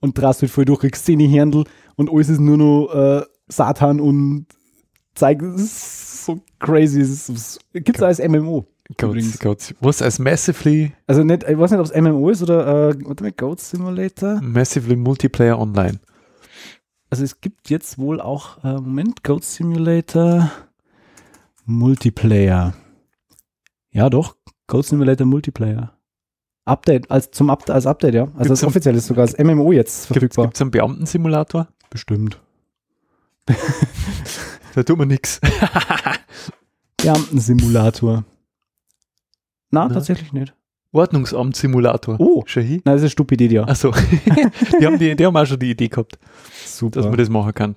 Und drast halt voll durch, kriegst Händel und alles ist nur noch äh, Satan und zeigt, es ist so crazy. Es es gibt's als MMO. Goats. Goats. Was als Massively, Also nicht, ich weiß nicht, ob es MMO ist oder äh, warte mal, Goat Simulator. Massively Multiplayer Online. Also es gibt jetzt wohl auch, äh, Moment, Goat Simulator Multiplayer. Ja, doch, Goat Simulator Multiplayer. Update, als zum Up als Update, ja. Also am- offiziell ist sogar als MMO jetzt Gibt verfügbar. es einen Beamtensimulator? Bestimmt. Da tut man nichts. Beamten-Simulator. Na, Na? tatsächlich nicht. Ordnungsamt-Simulator. Oh. Shahi? Na, das ist Stupidedia. Achso. die, haben die, die haben auch schon die Idee gehabt, Super. dass man das machen kann.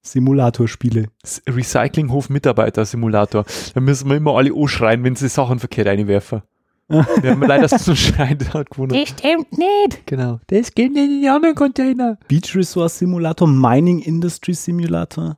Simulatorspiele. Recyclinghof-Mitarbeiter-Simulator. Da müssen wir immer alle anschreien, wenn sie Sachen verkehrt reinwerfen. Wir haben leider so einen Schrein hat gewonnen. Das stimmt nicht. Genau. Das geht nicht in die anderen Container. Beach Resource Simulator, Mining Industry Simulator.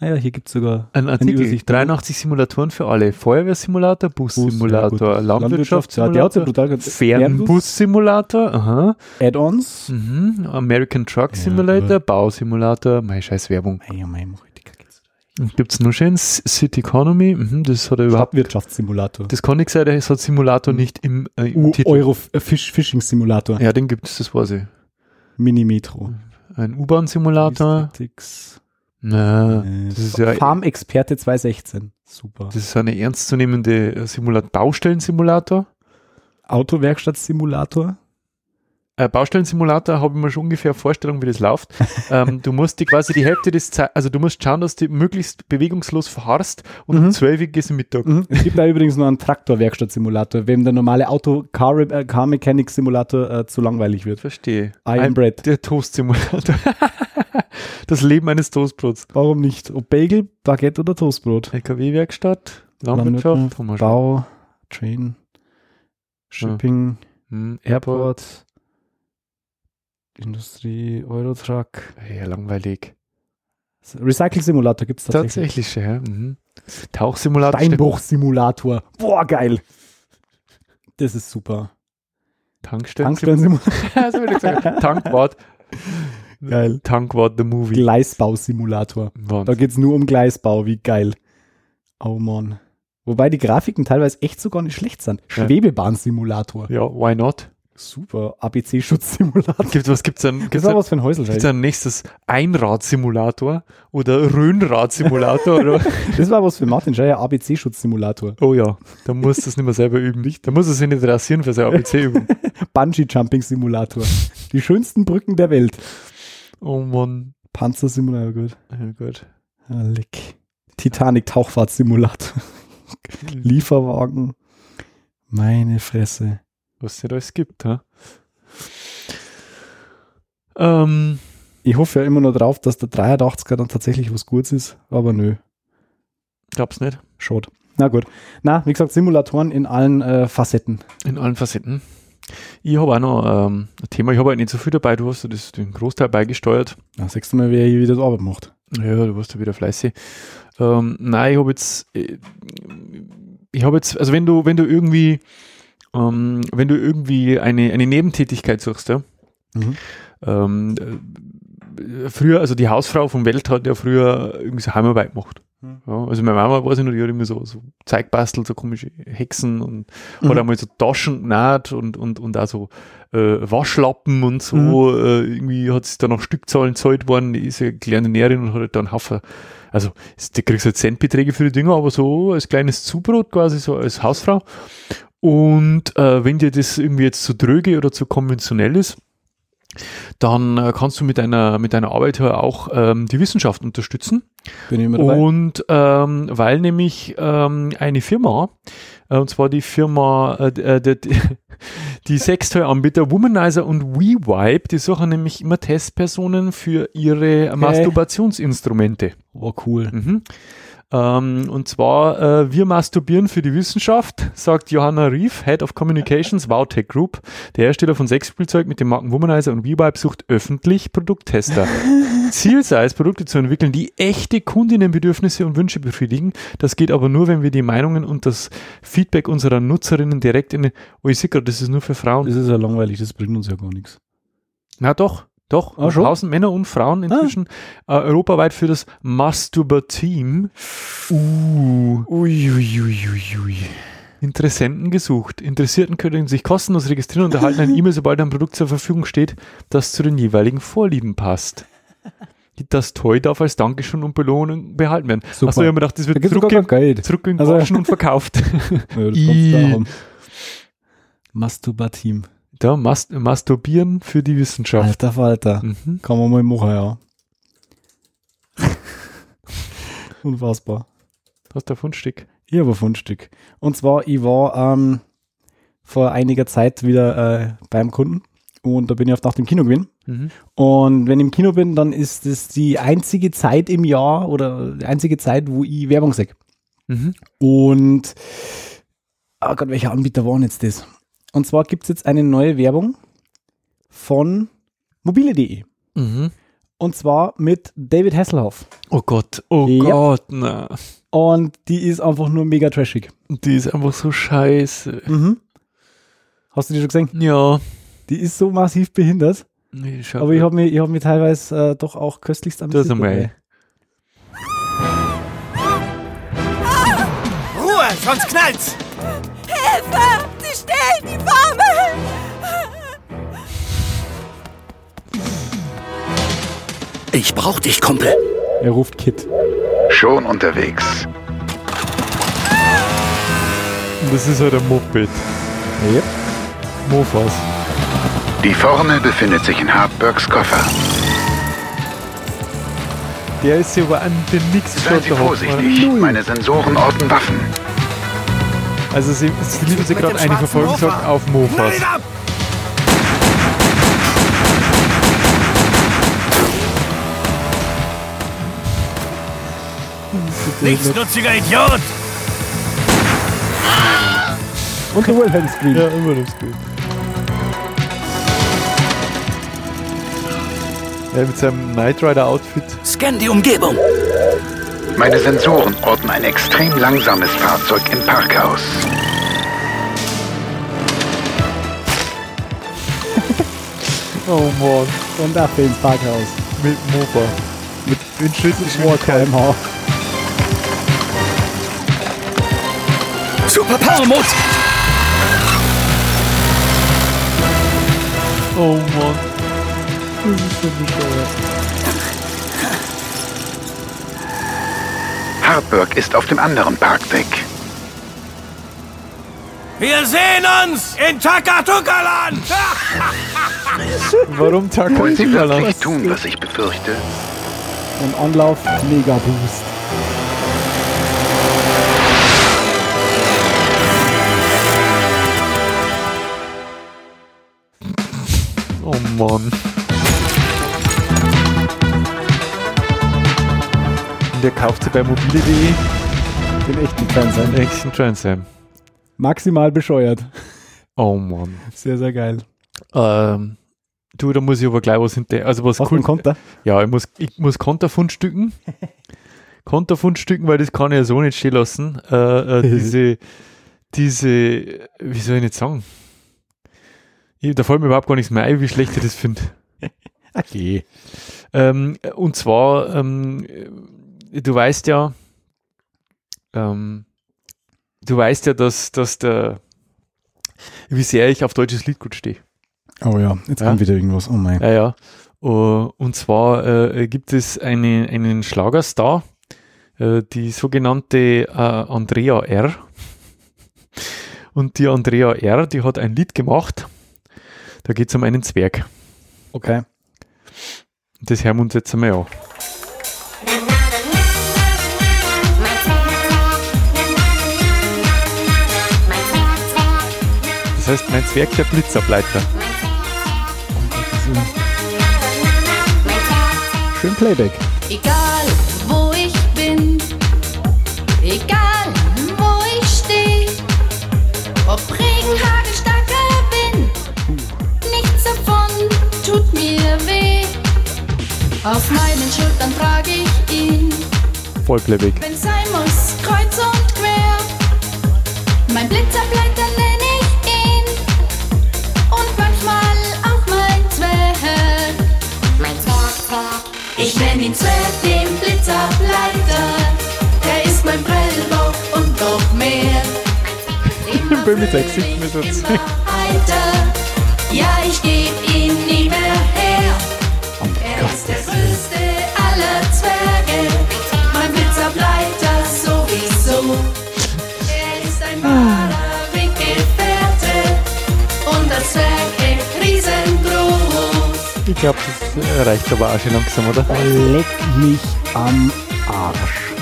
Ah ja, hier gibt es sogar Ein Artikel. Übersicht. 83 Simulatoren für alle. Feuerwehrsimulator, Bussimulator, Ja, ja, der ja Landwirtschaftssimulator, brutal Fernbus-Simulator. Add-ons. Mhm. American Truck Ja, Simulator, Bausimulator, meine scheiß Werbung. Ei, mei, jetzt. Gibt es nur schön City Economy, mhm, das hat er überhaupt. Stadtwirtschaftssimulator. Das kann ich sagen, es hat Simulator nicht im, äh, im Titel. Euro äh, Fish Fishing Simulator. Ja, den gibt es, das weiß ich. Mini Metro. Ein U-Bahn-Simulator. Statistics. Na, Äh, das ist ja Farm-Experte 2016. Super. das ist eine ernstzunehmende äh, Simulator. Baustellen-Simulator. Autowerkstatt-Simulator. Äh, Baustellensimulator habe ich mir schon ungefähr Vorstellung, wie das läuft. ähm, du musst die quasi die Hälfte des Zeit, also du musst schauen, dass du möglichst bewegungslos verharrst und Mhm. um 12 Uhr gehst du Mittag. Mhm. Es gibt da übrigens noch einen Traktorwerkstatt-Simulator, wem der normale Auto-Car-Mechanic-Simulator äh, zu langweilig wird. Verstehe. I am Ein- Bread. Der Toast-Simulator. das Leben eines Toastbrots. Warum nicht? Ob Bagel, Baguette oder Toastbrot? LKW-Werkstatt, Landwirtschaft. Bau, Train, Shipping, Hm, Airport, Industrie, Eurotruck. Ja, langweilig. Recycle-Simulator gibt es tatsächlich. Tatsächlich, ja. Mhm. Tauchsimulator. Steinbruch-Simulator. Boah, geil. Das ist super. Tankstellen. Tankstellensimulator. Gesagt, Tankwart. Geil. Tankwart, the movie. Gleisbausimulator. Da Wahnsinn. geht's nur um Gleisbau, wie geil. Oh Mann. Wobei die Grafiken teilweise echt sogar nicht schlecht sind. Schwebebahnsimulator. Ja, why not? Super. ABC-Schutzsimulator. Gibt, was gibt's? Das Gibt's was für ein gibt's Häuselfeld. dann nächstes Einradsimulator oder Röhnradsimulator? oder? Das war was für Martin Scheier, ABC-Schutzsimulator. Oh ja, da muss das nicht mehr selber üben. Da muss er sich nicht rasieren für seine ABC-Übung. Bungee-Jumping-Simulator. Die schönsten Brücken der Welt. Oh Mann. Panzersimulator, gut. Ja, gut. Ah, leck. Titanic-Tauchfahrtsimulator. Lieferwagen. Meine Fresse. Was es nicht alles gibt, ha? Ähm, Ich hoffe ja immer nur drauf, dass der 83er dann tatsächlich was Gutes ist, aber nö, glaub's nicht. schade. Na gut. Na, wie gesagt, Simulatoren in allen äh, Facetten. In allen Facetten. Ich habe auch noch ähm, ein Thema, ich habe halt nicht so viel dabei, du hast ja das, den Großteil beigesteuert. Na, sechst du mal, wer hier wieder die Arbeit macht. Ja, du warst ja wieder fleißig. Ähm, nein, ich habe jetzt, äh, ich habe jetzt, also wenn du, wenn du irgendwie, ähm, wenn du irgendwie eine, eine Nebentätigkeit suchst, ja, Mhm. ähm, äh, früher, also die Hausfrau vom Welt hat ja früher irgendwie so Heimarbeit gemacht. Ja, also meine Mama weiß ich noch, die hat immer so, so Zeug bastelt, so komische Hexen und Mhm. hat einmal so Taschen genäht und, und, und auch so äh, Waschlappen und so. Mhm. Äh, irgendwie hat sie dann noch Stückzahlen zahlt worden, die ist ja Näherin und hat halt dann einen Haufen, also die kriegst halt Centbeträge für die Dinger, aber so als kleines Zubrot quasi, so als Hausfrau. Und äh, wenn dir das irgendwie jetzt zu dröge oder zu konventionell ist, dann äh, kannst du mit deiner, mit deiner Arbeit auch ähm, die Wissenschaft unterstützen. Bin ich immer dabei. Und ähm, weil nämlich ähm, eine Firma, äh, und zwar die Firma, äh, äh, die, die, die Sextoy-Anbieter Womanizer und WeWipe, die suchen nämlich immer Testpersonen für ihre Masturbationsinstrumente. War cool. Mhm. Ähm, und zwar, äh, wir masturbieren für die Wissenschaft, sagt Johanna Rief, Head of Communications, Vautech Group. Der Hersteller von Sexspielzeug mit den Marken Womanizer und WeVibe sucht öffentlich Produkttester. Ziel sei es, Produkte zu entwickeln, die echte Kundinnenbedürfnisse und Wünsche befriedigen. Das geht aber nur, wenn wir die Meinungen und das Feedback unserer Nutzerinnen direkt in den, oh, ich sehe gerade, das ist nur für Frauen. Das ist ja langweilig, das bringt uns ja gar nichts. Na doch, doch. Ah? Tausend Männer und Frauen inzwischen äh, europaweit für das Masturber-Team. Uh, Uiuiuiui. Interessenten gesucht. Interessierten können sich kostenlos registrieren und erhalten eine E-Mail, sobald ein Produkt zur Verfügung steht, das zu den jeweiligen Vorlieben passt. Das Toy darf als Dankeschön und Belohnung behalten werden. Super. Achso, ich habe mir gedacht, das Da wird sogar kein zurück, Geld. zurück in Also- und verkauft. Ja, du da Mas Masturbieren für die Wissenschaft. Alter Falter. Mhm. Kann man mal machen, ja. Unfassbar. Hast du ein Fundstück? Ich habe ein Fundstück. Und zwar, ich war ähm, vor einiger Zeit wieder äh, beim Kunden und da bin ich oft nach dem Kino gewesen. Mhm. Und wenn ich im Kino bin, dann ist es die einzige Zeit im Jahr oder die einzige Zeit, wo ich Werbung sehe. Mhm. Und, oh Gott, welcher Anbieter war denn jetzt das? Und zwar gibt es jetzt eine neue Werbung von mobile.de. Mhm. Und zwar mit David Hasselhoff. Oh Gott, oh Ja. Gott, na. Und die ist einfach nur mega trashig. Die ist einfach so scheiße. Mhm. Hast du die schon gesehen? Ja. Die ist so massiv behindert. Nee. Aber ich habe mich, ich hab teilweise äh, doch auch köstlichst Das amüsiert. einmal. dabei. Ruhe, sonst knallt's! Hilfe! Stehlen die Farbe! Ich brauch dich, Kumpel. Er ruft Kit. Schon unterwegs. das ist halt ein Moped. Yep. Mofas. Die Formel befindet sich in Hartbergs Koffer. Der ist ja aber an den nix Seien Sie vorsichtig. Meine Sensoren orten Waffen. Also sie, sie liefern Mit gerade eine Verfolgungsjagd auf Mofas. Nichtsnutziger Idiot! Und der Wilhelm Scream. Ja, immer das gut. Ja, mit seinem Knight Rider Outfit. Scan die Umgebung. Meine Sensoren orten ein extrem langsames Fahrzeug im Parkhaus. Oh Mann. Und ab ins Parkhaus. Mit Mofa. Mit kmh. Super Power Mode. Oh Mann. Das ist so bescheuert. Harburg ist auf dem anderen Parkdeck. Wir sehen uns in Takatukaland. Warum Taka Wollen Sie wirklich tun, was ich befürchte? Und Anlauf, mega Boost. Oh Mann. Der kauft sie bei mobile.de Den echten Fernseher. einen echten Transam. Maximal bescheuert. Oh Mann. Sehr, sehr geil. Ähm, du, da muss ich aber gleich was hinter. Also was Hast einen Konter? Ja, ich muss, ich muss Konterfundstücken. Konterfundstücken, weil das kann ich ja so nicht stehen lassen. Äh, äh, diese, diese, wie soll ich nicht sagen? Ich, da fällt mir überhaupt gar nichts mehr ein, wie schlecht ich das finde. Okay. Ähm, und zwar, ähm, du weißt ja, ähm, du weißt ja, dass, dass der, wie sehr ich auf deutsches Liedgut stehe. Oh ja, jetzt Ja. kommt wieder irgendwas. Oh mein. Ja, ja. Uh, und zwar äh, gibt es eine, einen Schlagerstar, äh, die sogenannte äh, Andrea R. Und die Andrea R., die hat ein Lied gemacht, da geht es um einen Zwerg. Okay. Das hören wir uns jetzt einmal an. Das heißt, mein Zwerg der Blitzableiter. Schön Playback. Egal wo ich bin, egal wo ich stehe, ob Regen, Hagel, starker Wind, nichts davon tut mir weh. Auf meinen Schultern trage ich ihn, Vollplayback. wenn sein muss, kreuz und quer. Mein nenne ihn Zwerg, den Blitzableiter. Der ist mein Prellbock und noch mehr. Immer bin mit 60 mit heiter. Ja, ich geb ihn Ich glaube, das reicht aber auch schon langsam, oder? Leck mich am Arsch.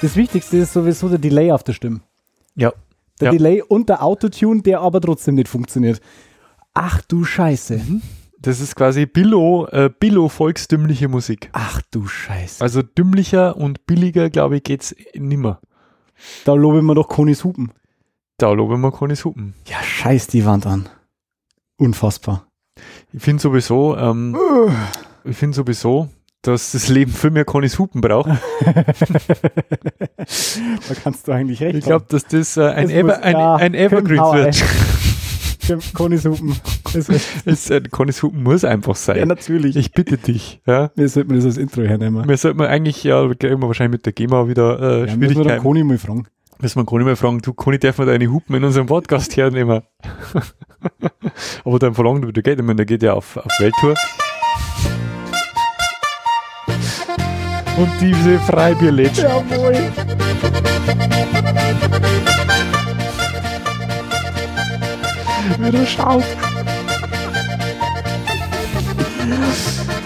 Das Wichtigste ist sowieso der Delay auf der Stimme. Ja. Der Ja. Delay und der Autotune, der aber trotzdem nicht funktioniert. Ach du Scheiße. Das ist quasi Billo, äh, Billo volkstümliche Musik. Ach du Scheiße. Also dümmlicher und billiger, glaube ich, geht's nimmer. Da lobe ich mir doch Konis Hupen. Da loben wir keine Suppen. Ja, scheiß die Wand an. Unfassbar. Ich finde sowieso, ähm, ich finde sowieso, dass das Leben viel mehr Conny's Hupen braucht. Da kannst du eigentlich recht Ich glaube, dass das äh, ein, Es Ever, ein, ja, ein Evergreen wird. Konis Hupen. Das Es, äh, Conny's Hupen muss einfach ja, sein. natürlich. Ich bitte dich. Ja. Wir sollten das als Intro hernehmen. Wir sollten eigentlich, ja, wir wahrscheinlich mit der GEMA wieder äh, Ja, müssen wir Schwierigkeiten. Koni mal fragen. Müssen wir Conny mal fragen, du Conny, darf man deine Hupen in unserem Podcast hernehmen? Aber dann verlangen du wieder Geld. Ich meine, der geht ja auf, auf Welttour. Und diese Freibierlädchen. Jawohl. Wieder schaut.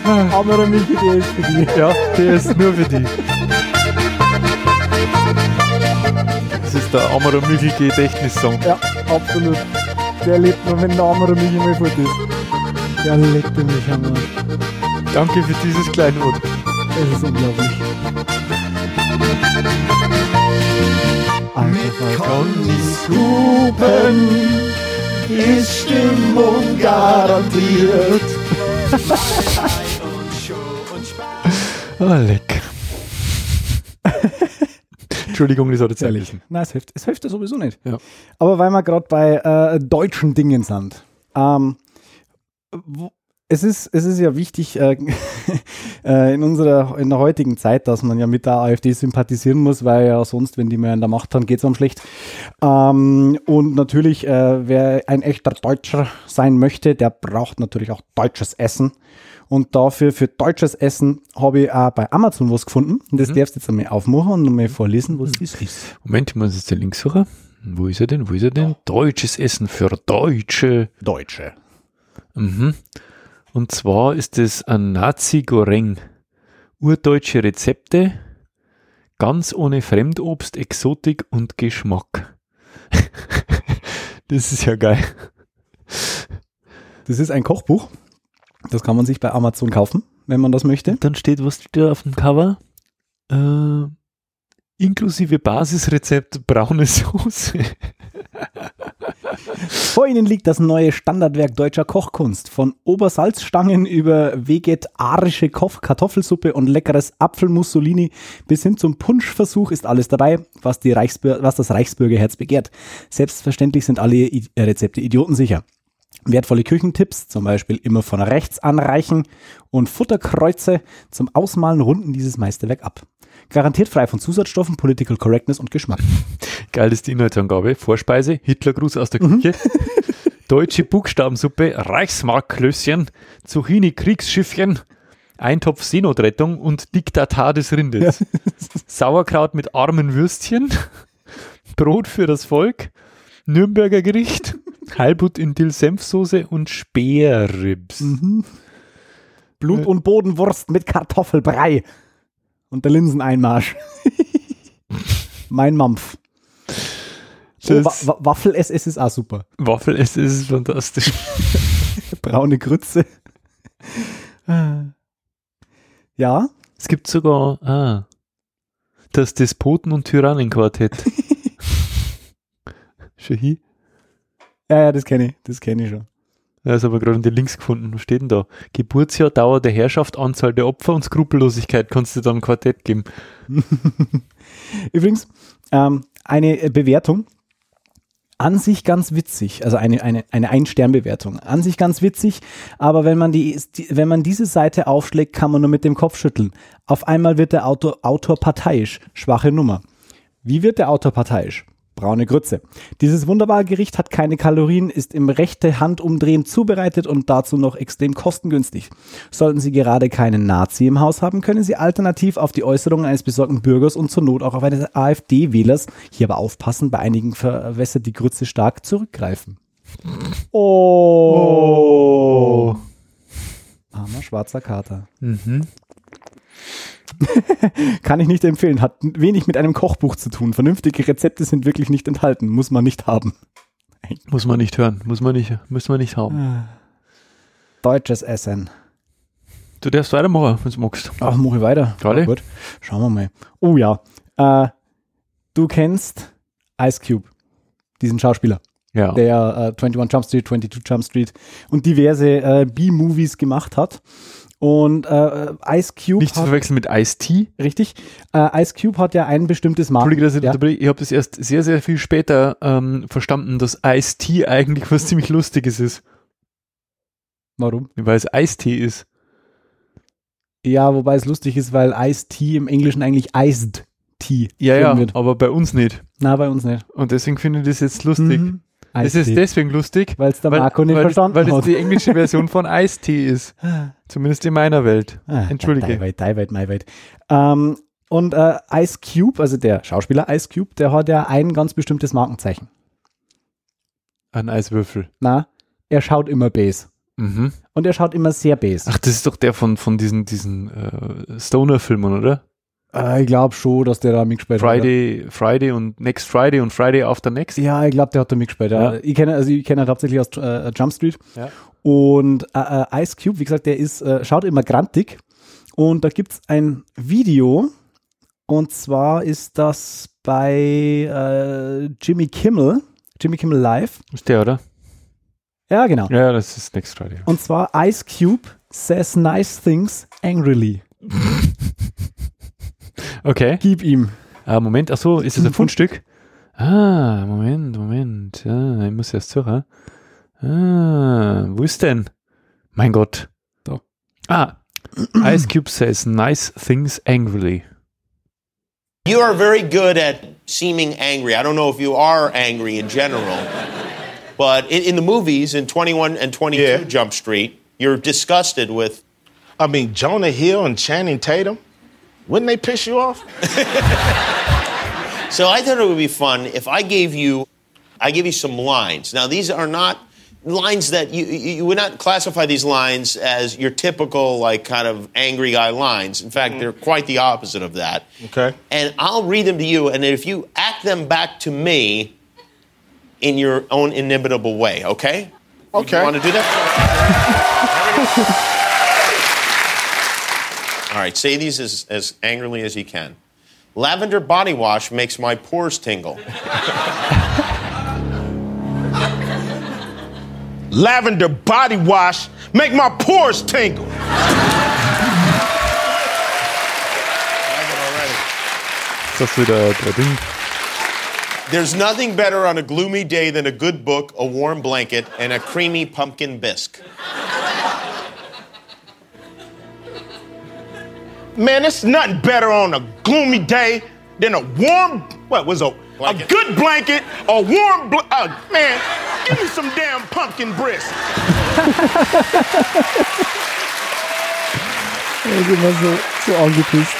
Aber Michi, der ist für die. Ja, der ist nur für die. Der Amara Mügel Gedächtnissong. Ja, absolut. Der lebt nur, wenn der andere Michi mal fort ist. Ja, leckt er mich am Arsch. Danke für dieses Kleinod. Das ist unglaublich. Falter. Connys Hupen ist Stimmung garantiert. Ah, Entschuldigung, das hat jetzt ehrlich. Nein, es hilft, es hilft ja sowieso nicht. Ja. Aber weil wir gerade bei äh, deutschen Dingen sind. Ähm, wo- es ist, es ist ja wichtig äh, äh, in unserer in der heutigen Zeit, dass man ja mit der AfD sympathisieren muss, weil ja sonst, wenn die mehr in der Macht haben, geht es einem schlecht. Ähm, und natürlich, äh, wer ein echter Deutscher sein möchte, der braucht natürlich auch deutsches Essen. Und dafür für deutsches Essen habe ich auch bei Amazon was gefunden. Und das darfst du jetzt einmal aufmachen und mal vorlesen, was das ist. Moment, ich muss jetzt den Link suchen. Wo ist er denn? Wo ist er denn? Deutsches Essen für Deutsche. Deutsche. Mhm. Und zwar ist es ein Nazi-Goreng. Urdeutsche Rezepte, ganz ohne Fremdobst, Exotik und Geschmack. das ist ja geil. Das ist ein Kochbuch. Das kann man sich bei Amazon kaufen, wenn man das möchte. Dann steht was da auf dem Cover? Äh, inklusive Basisrezept braune Soße. Vor Ihnen liegt das neue Standardwerk deutscher Kochkunst. Von Obersalzstangen über vegetarische Kof Kartoffelsuppe und leckeres Apfelmussolini bis hin zum Punschversuch ist alles dabei, was, was das Reichsbürgerherz begehrt. Selbstverständlich sind alle Rezepte idiotensicher. Wertvolle Küchentipps, zum Beispiel immer von rechts anreichen und Futterkreuze zum Ausmalen runden dieses Meisterwerk ab. Garantiert frei von Zusatzstoffen, Political Correctness und Geschmack. Geil ist die Inhaltsangabe. Vorspeise, Hitlergruß aus der Küche. Deutsche Buchstabensuppe, Reichsmarkklößchen, Zucchini-Kriegsschiffchen, Eintopf Seenotrettung und Diktatar des Rindes. Sauerkraut mit armen Würstchen, Brot für das Volk, Nürnberger Gericht, Heilbutt in Dill-Senfsoße und Speerribs. Blut- und Bodenwurst mit Kartoffelbrei. Und der Linseneinmarsch. mein Mampf. Oh, Wa Wa Waffel-SS ist auch super. Waffel es ist fantastisch. Braune Grütze. ja, Es gibt sogar ah, das Despoten- und Tyrannenquartett. Schon hier? Ja, ja, das kenne ich. Das kenne ich schon. Ja, ist aber gerade in den Links gefunden. Was steht denn da? Geburtsjahr, Dauer der Herrschaft, Anzahl der Opfer und Skrupellosigkeit kannst du dann ein Quartett geben. Übrigens, ähm, eine äh, Bewertung. An sich ganz witzig, also eine, eine, eine Ein-Stern-Bewertung. An sich ganz witzig, aber wenn man, die, die, wenn man diese Seite aufschlägt, kann man nur mit dem Kopf schütteln. Auf einmal wird der Autor, Autor parteiisch. Schwache Nummer. Wie wird der Autor parteiisch? Braune Grütze. Dieses wunderbare Gericht hat keine Kalorien, ist im rechte Handumdrehen zubereitet und dazu noch extrem kostengünstig. Sollten Sie gerade keinen Nazi im Haus haben, können Sie alternativ auf die Äußerungen eines besorgten Bürgers und zur Not auch auf eines AfD-Wählers, hier aber aufpassen, bei einigen verwässert die Grütze stark, zurückgreifen. Oh. Armer schwarzer Kater. Mhm. Kann ich nicht empfehlen, hat wenig mit einem Kochbuch zu tun. Vernünftige Rezepte sind wirklich nicht enthalten, muss man nicht haben. Muss man nicht hören. Muss man nicht, muss man nicht haben. Deutsches Essen. Du darfst weitermachen, wenn du magst. Ach, mache ich weiter. Gerade? Ja, gut. Schauen wir mal. Oh ja. Äh, du kennst Ice Cube, diesen Schauspieler, Ja. der äh, 21 Jump Street, 22 Jump Street und diverse äh, B-Movies gemacht hat. Und äh, Ice Cube nicht zu verwechseln mit Ice-T. richtig, äh, Ice Cube hat ja ein bestimmtes Marken. Entschuldige, dass ich ja. Ich habe das erst sehr, sehr viel später ähm, verstanden, dass Ice-T eigentlich was ziemlich Lustiges ist. Warum? Weil es Eistee ist. Ja, wobei es lustig ist, weil Ice Tea im Englischen eigentlich Iced Tea Ja, ja, wird. aber bei uns nicht. Na, bei uns nicht. Und deswegen finde ich das jetzt lustig. Mhm. Es ist deswegen lustig, weil es der weil, Marco nicht weil, verstanden weil das hat. die englische Version von Eistee ist. Zumindest in meiner Welt. Ah, Entschuldige. Die Welt, Welt, my Welt. Ähm, und äh, Ice Cube, also der Schauspieler Ice Cube, der hat ja ein ganz bestimmtes Markenzeichen. Ein Eiswürfel. Na, er schaut immer Bass. Mhm. Und er schaut immer sehr Bass. Ach, das ist doch der von, von diesen, diesen äh, Stoner-Filmen, oder? Äh, ich glaube schon, dass der da mitgespielt hat. Friday, Friday und Next Friday und Friday After Next. Ja, ich glaube, der hat da mitgespielt. Ja. Ich kenne also ich kenne ihn hauptsächlich aus äh, Jump Street. Ja. Und äh, äh, Ice Cube, wie gesagt, der ist, äh, schaut immer grantig. Und da gibt es ein Video. Und zwar ist das bei äh, Jimmy Kimmel. Jimmy Kimmel Live. Ist der, oder? Ja, genau. Ja, das ist Next Friday. Und zwar Ice Cube says nice things angrily. Okay. Gib ihm. Ah, Moment, ach so, ist es ein Fundstück? Ah, Moment, Moment. Ah, ich muss erst suchen. Ah, wo ist denn? Mein Gott. So. Ah, Ice Cube says nice things angrily. You are very good at seeming angry. I don't know if you are angry in general, but in, in the movies, in 21 and 22 Yeah. Jump Street, you're disgusted with. I mean, Jonah Hill and Channing Tatum, wouldn't they piss you off? So I thought it would be fun if I gave you, I give you some lines. Now these are not lines that you you you would not classify these lines as your typical like kind of angry guy lines. In fact, they're mm-hmm. quite the opposite of that. Okay. And I'll read them to you, and if you act them back to me in your own inimitable way, okay? Okay. You want to do that? All right, say these as, as angrily as you can. Lavender body wash makes my pores tingle. Lavender body wash make my pores tingle. Ist das wieder der Ding? There's nothing better on a gloomy day than a good book, a warm blanket, and a creamy pumpkin bisque. Man, it's nothing better on a gloomy day than a warm, what was a, a good blanket, a warm, bl- uh, man, give me some damn pumpkin brisk. Immer so, so angepisst.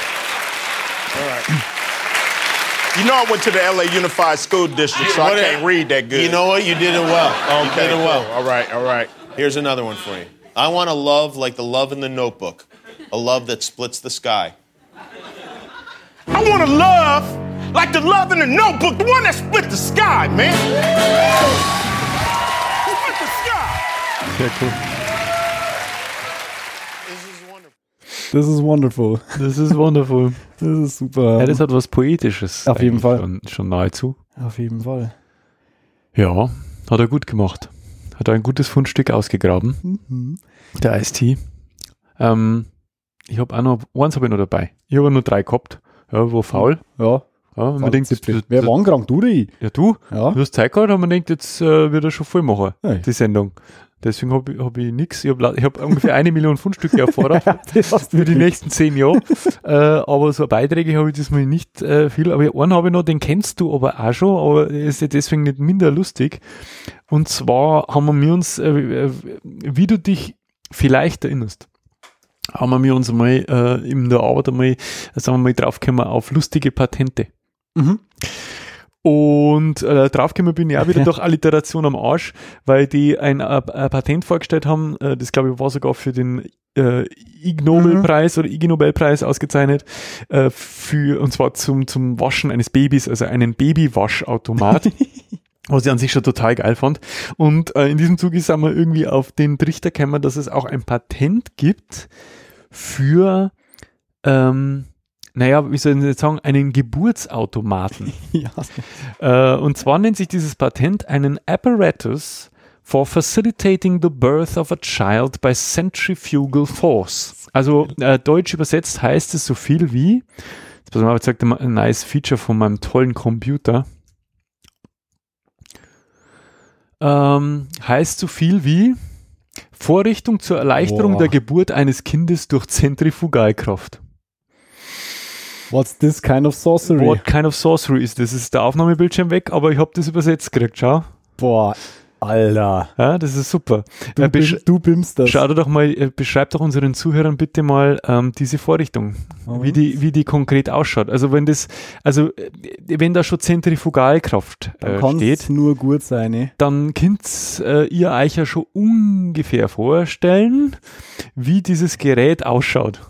You know I went to the LA Unified School District, so I can't read that good. You know what? You did it well. you okay, did it well. cool. All right, all right. Here's another one for you. I want a love like the love in the notebook, a love that splits the sky. I want to love like the love in the notebook, the one that split the sky, man. Split the sky. Sehr cool. This is wonderful. Das ist wonderful. Das ist wonderful. Das ist super. Ja, das hat was Poetisches. Auf jeden Fall. Schon, schon nahezu. Auf jeden Fall. Ja, hat er gut gemacht. Hat er ein gutes Fundstück ausgegraben. Mhm. Der Ice-T. Ähm, ich habe auch noch, eins habe ich noch dabei. Ich habe nur drei gehabt. Ja, wo faul. Ja. Ja, man denkt, jetzt, Wer war krank? Du oder ich? ja, du, Ja. du hast Zeit gehabt, aber man denkt, jetzt äh, wird er schon voll machen, Ja. die Sendung. Deswegen habe ich, hab ich nichts. Ich habe hab ungefähr eine Million Fundstücke hast du für die nächsten zehn Jahre. äh, aber so Beiträge habe ich diesmal nicht äh, viel. Aber einen habe ich noch, den kennst du aber auch schon, aber er ist ja deswegen nicht minder lustig. Und zwar haben wir uns, äh, äh, wie du dich vielleicht erinnerst, haben wir uns mal äh, in der Arbeit einmal, sagen wir mal, draufgekommen auf lustige Patente. Mhm. Und äh, draufgekommen bin ich auch wieder durch Alliteration am Arsch, weil die ein, äh, ein Patent vorgestellt haben, äh, das glaube ich war sogar für den äh, Ig Nobelpreis oder Ig Nobelpreis ausgezeichnet, äh, für, und zwar zum, zum Waschen eines Babys, also einen Babywaschautomat. Was ich an sich schon total geil fand. Und äh, in diesem Zuge sind wir irgendwie auf den Trichter gekommen, dass es auch ein Patent gibt für, ähm, naja, wie soll ich jetzt sagen, einen Geburtsautomaten. Ja. Äh, und zwar nennt sich dieses Patent einen Apparatus for facilitating the birth of a child by centrifugal force. Also äh, deutsch übersetzt heißt es so viel wie, jetzt pass mal, er mal ein nice Feature von meinem tollen Computer. Ähm, heißt so viel wie Vorrichtung zur Erleichterung Boah. der Geburt eines Kindes durch Zentrifugalkraft. What's this kind of sorcery? What kind of sorcery is this? Ist der Aufnahmebildschirm weg, aber ich habe das übersetzt gekriegt, schau. Boah, Alter. Ja, das ist super. Du, Äh, bim, du bimmst das. Schau doch mal, äh, beschreib doch unseren Zuhörern bitte mal ähm, diese Vorrichtung, wie die, wie die konkret ausschaut. Also wenn das, also äh, wenn da schon Zentrifugalkraft Dann äh, kann steht, nur gut sein. eh? dann könnt äh, ihr euch ja schon ungefähr vorstellen, wie dieses Gerät ausschaut.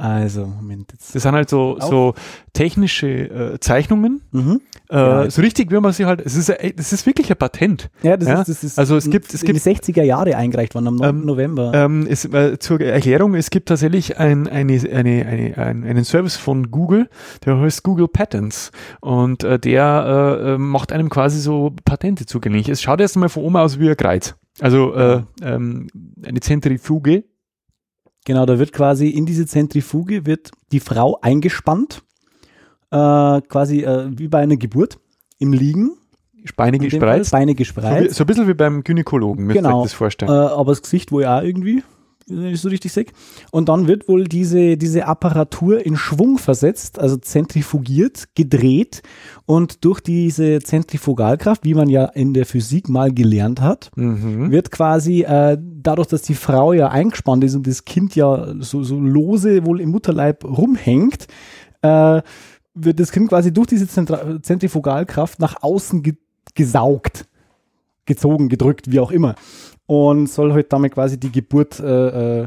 Also, Moment. Jetzt. Das sind halt so, Auf. so technische äh, Zeichnungen, Mhm. Äh, Ja. so richtig, wie man sie halt, es ist, das ist wirklich ein Patent. Ja, das, Ja, Ist, das ist also es gibt- es in gibt- die 60er Jahre eingereicht worden, am 9. Ähm, November. Ähm, es, äh, zur Erklärung, es gibt tatsächlich ein, eine, eine, eine, ein, einen Service von Google, der heißt Google Patents und äh, der äh, äh, macht einem quasi so Patente zugänglich. Es schaut erst mal von oben aus wie ein Kreuz. Also äh, ähm, eine Zentrifuge. Genau, da wird quasi in diese Zentrifuge wird die Frau eingespannt, äh, quasi äh, wie bei einer Geburt im Liegen. Beine In dem Fall gespreizt. Beine So, gespreizt. so ein bisschen wie beim Gynäkologen, müsst ihr Genau. euch das Äh, vorstellen. aber das Gesicht wohl auch irgendwie, wenn ich so richtig sehe. Und dann wird wohl diese, diese Apparatur in Schwung versetzt, also zentrifugiert, gedreht und durch diese Zentrifugalkraft, wie man ja in der Physik mal gelernt hat, Mhm. wird quasi äh, dadurch, dass die Frau ja eingespannt ist und das Kind ja so, so lose wohl im Mutterleib rumhängt, äh, wird das Kind quasi durch diese Zentra Zentrifugalkraft nach außen ge gesaugt, gezogen, gedrückt, wie auch immer. Und soll halt damit quasi die Geburt äh, äh,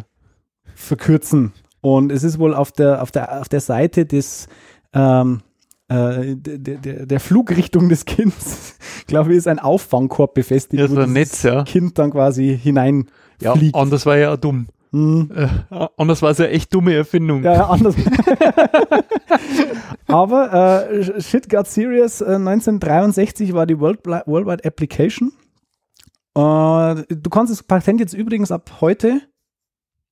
verkürzen. Und es ist wohl auf der, auf der, auf der Seite des ähm, äh, der, der, der Flugrichtung des Kindes, glaube ich, ist ein Auffangkorb befestigt, Ja, so wo Netz, ja. Kind dann quasi hinein Ja, anders war ja auch dumm. Hm. Äh, anders war es ja echt dumme Erfindung. Ja, ja, anders. Aber äh, Shit Got Serious, äh, 1963 war die World, Worldwide Application. Du kannst das Patent jetzt übrigens ab heute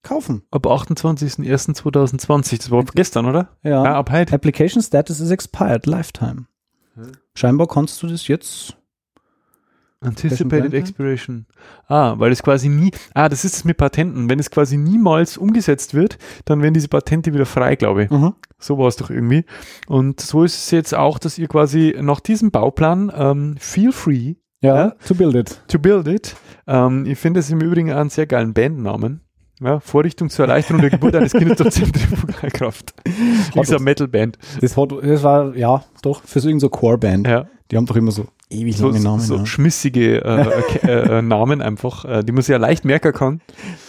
kaufen. Ab 28.01.2020, das war ab gestern, oder? Ja. Ja, ab heute. Application Status is expired, lifetime. Scheinbar kannst du das jetzt. Anticipated? Expiration. Ah, weil es quasi nie, ah, das ist es mit Patenten. Wenn es quasi niemals umgesetzt wird, dann werden diese Patente wieder frei, glaube ich. Mhm. So war es doch irgendwie. Und so ist es jetzt auch, dass ihr quasi nach diesem Bauplan ähm, feel free Ja, Ja. to build it. to build it. Ähm, ich finde es im Übrigen einen sehr geilen Bandnamen. Ja, Vorrichtung zur Erleichterung der Geburt eines Kindes durch Zentrifugalkraft. Eine Metalband. Das, hat, das war, ja, doch, für so irgendeine Core-Band. Ja. Die haben doch immer so ewig So, lange Namen. so ja. schmissige äh, Ke- äh, Namen einfach, äh, die man sich ja leicht merken kann.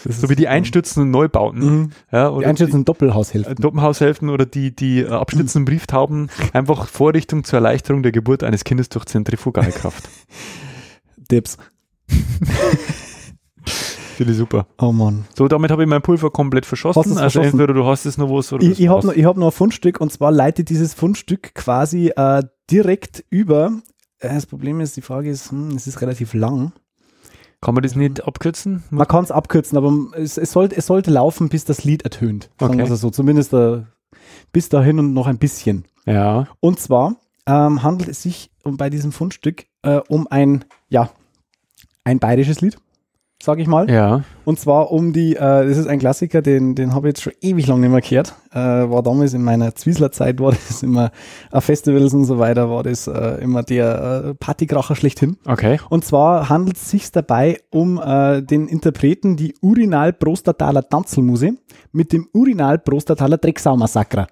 So wie die einstürzenden Neubauten. Mhm. Ja, Die oder einschätzenden äh, Doppelhaushälften. Doppelhaushälften oder die, die äh, abstützenden Brieftauben. Einfach Vorrichtung zur Erleichterung der Geburt eines Kindes durch Zentrifugalkraft. Dips. Finde ich super. Oh Mann. So, damit habe ich mein Pulver komplett verschossen. Also verschossen? entweder du hast es noch was oder Ich, ich habe noch, ich hab noch ein Fundstück und zwar leitet dieses Fundstück quasi äh, direkt über. Äh, Das Problem ist, die Frage ist, hm, es ist relativ lang. Kann man das nicht abkürzen? Man kann es abkürzen, aber es, es, sollte, es sollte laufen, bis das Lied ertönt. Sagen Okay. wir es so. Zumindest äh, bis dahin und noch ein bisschen. Ja. Und zwar ähm, handelt es sich um, bei diesem Fundstück äh, um ein, ja, ein bayerisches Lied, sage ich mal. Ja. Und zwar um die, äh, das ist ein Klassiker, den, den habe ich jetzt schon ewig lang nicht mehr gehört. Äh, war damals in meiner Zwiesler-Zeit, war das immer auf Festivals und so weiter, war das äh, immer der äh, Partykracher schlechthin. Okay. Und zwar handelt es sich dabei um äh, den Interpreten die Urinal-Prostataler Tanzelmuse mit dem Urinal-Prostataler Drecksau-Massaker.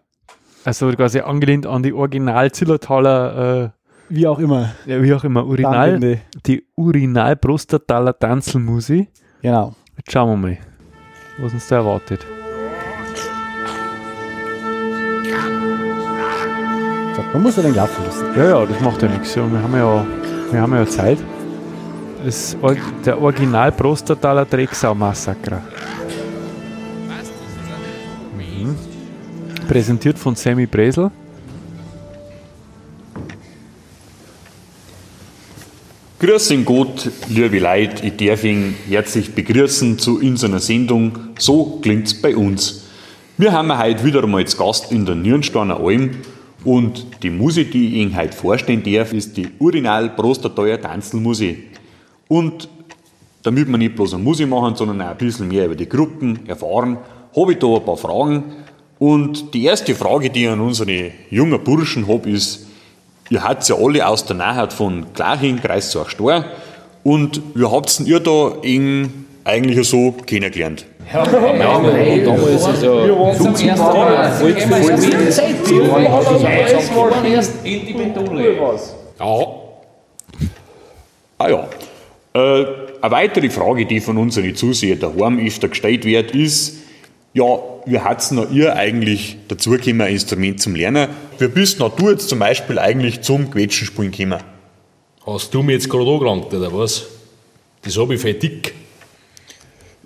Also quasi angelehnt an die Original Zillertaler, Wie auch immer. ja, wie auch immer, Urinal, die Urinal Prostataler Tanzelmusi. Genau. Jetzt schauen wir mal, was uns da erwartet. So, man muss ja den laufen lassen. Ja, ja, das macht ja nichts. Ja, wir haben ja, wir haben ja Zeit. Das, der Original Prostataler Drecksau-Massaker. Mhm. Präsentiert von Sammy Bresel. Grüß Gott, liebe Leute, ich darf ihn herzlich begrüßen zu unserer Sendung So klingt's bei uns. Wir haben heute wieder einmal zu Gast in der Nürnsteiner Alm und die Musik, die ich Ihnen heute vorstellen darf, ist die Urinal Prostateuer Tanzelmusik. Und damit wir nicht bloß eine Musik machen, sondern auch ein bisschen mehr über die Gruppen erfahren, habe ich da ein paar Fragen. Und die erste Frage, die ich an unsere jungen Burschen habe, ist, Ihr habt ja alle aus der Nähe von Glaching, Kreis Zachstor. Und wie habt ihr da ihn eigentlich so kennengelernt? Ah ja. Äh, eine weitere Frage, die von unseren Zusehern daheim öfter gestellt wird, ist, ja, wie hat's noch ihr eigentlich dazu gekommen, ein Instrument zum Lernen? Wie bist noch du jetzt zum Beispiel eigentlich zum Quetschenspielen gekommen? Hast du mir jetzt gerade angelangt, oder was? Das hab ich für dick.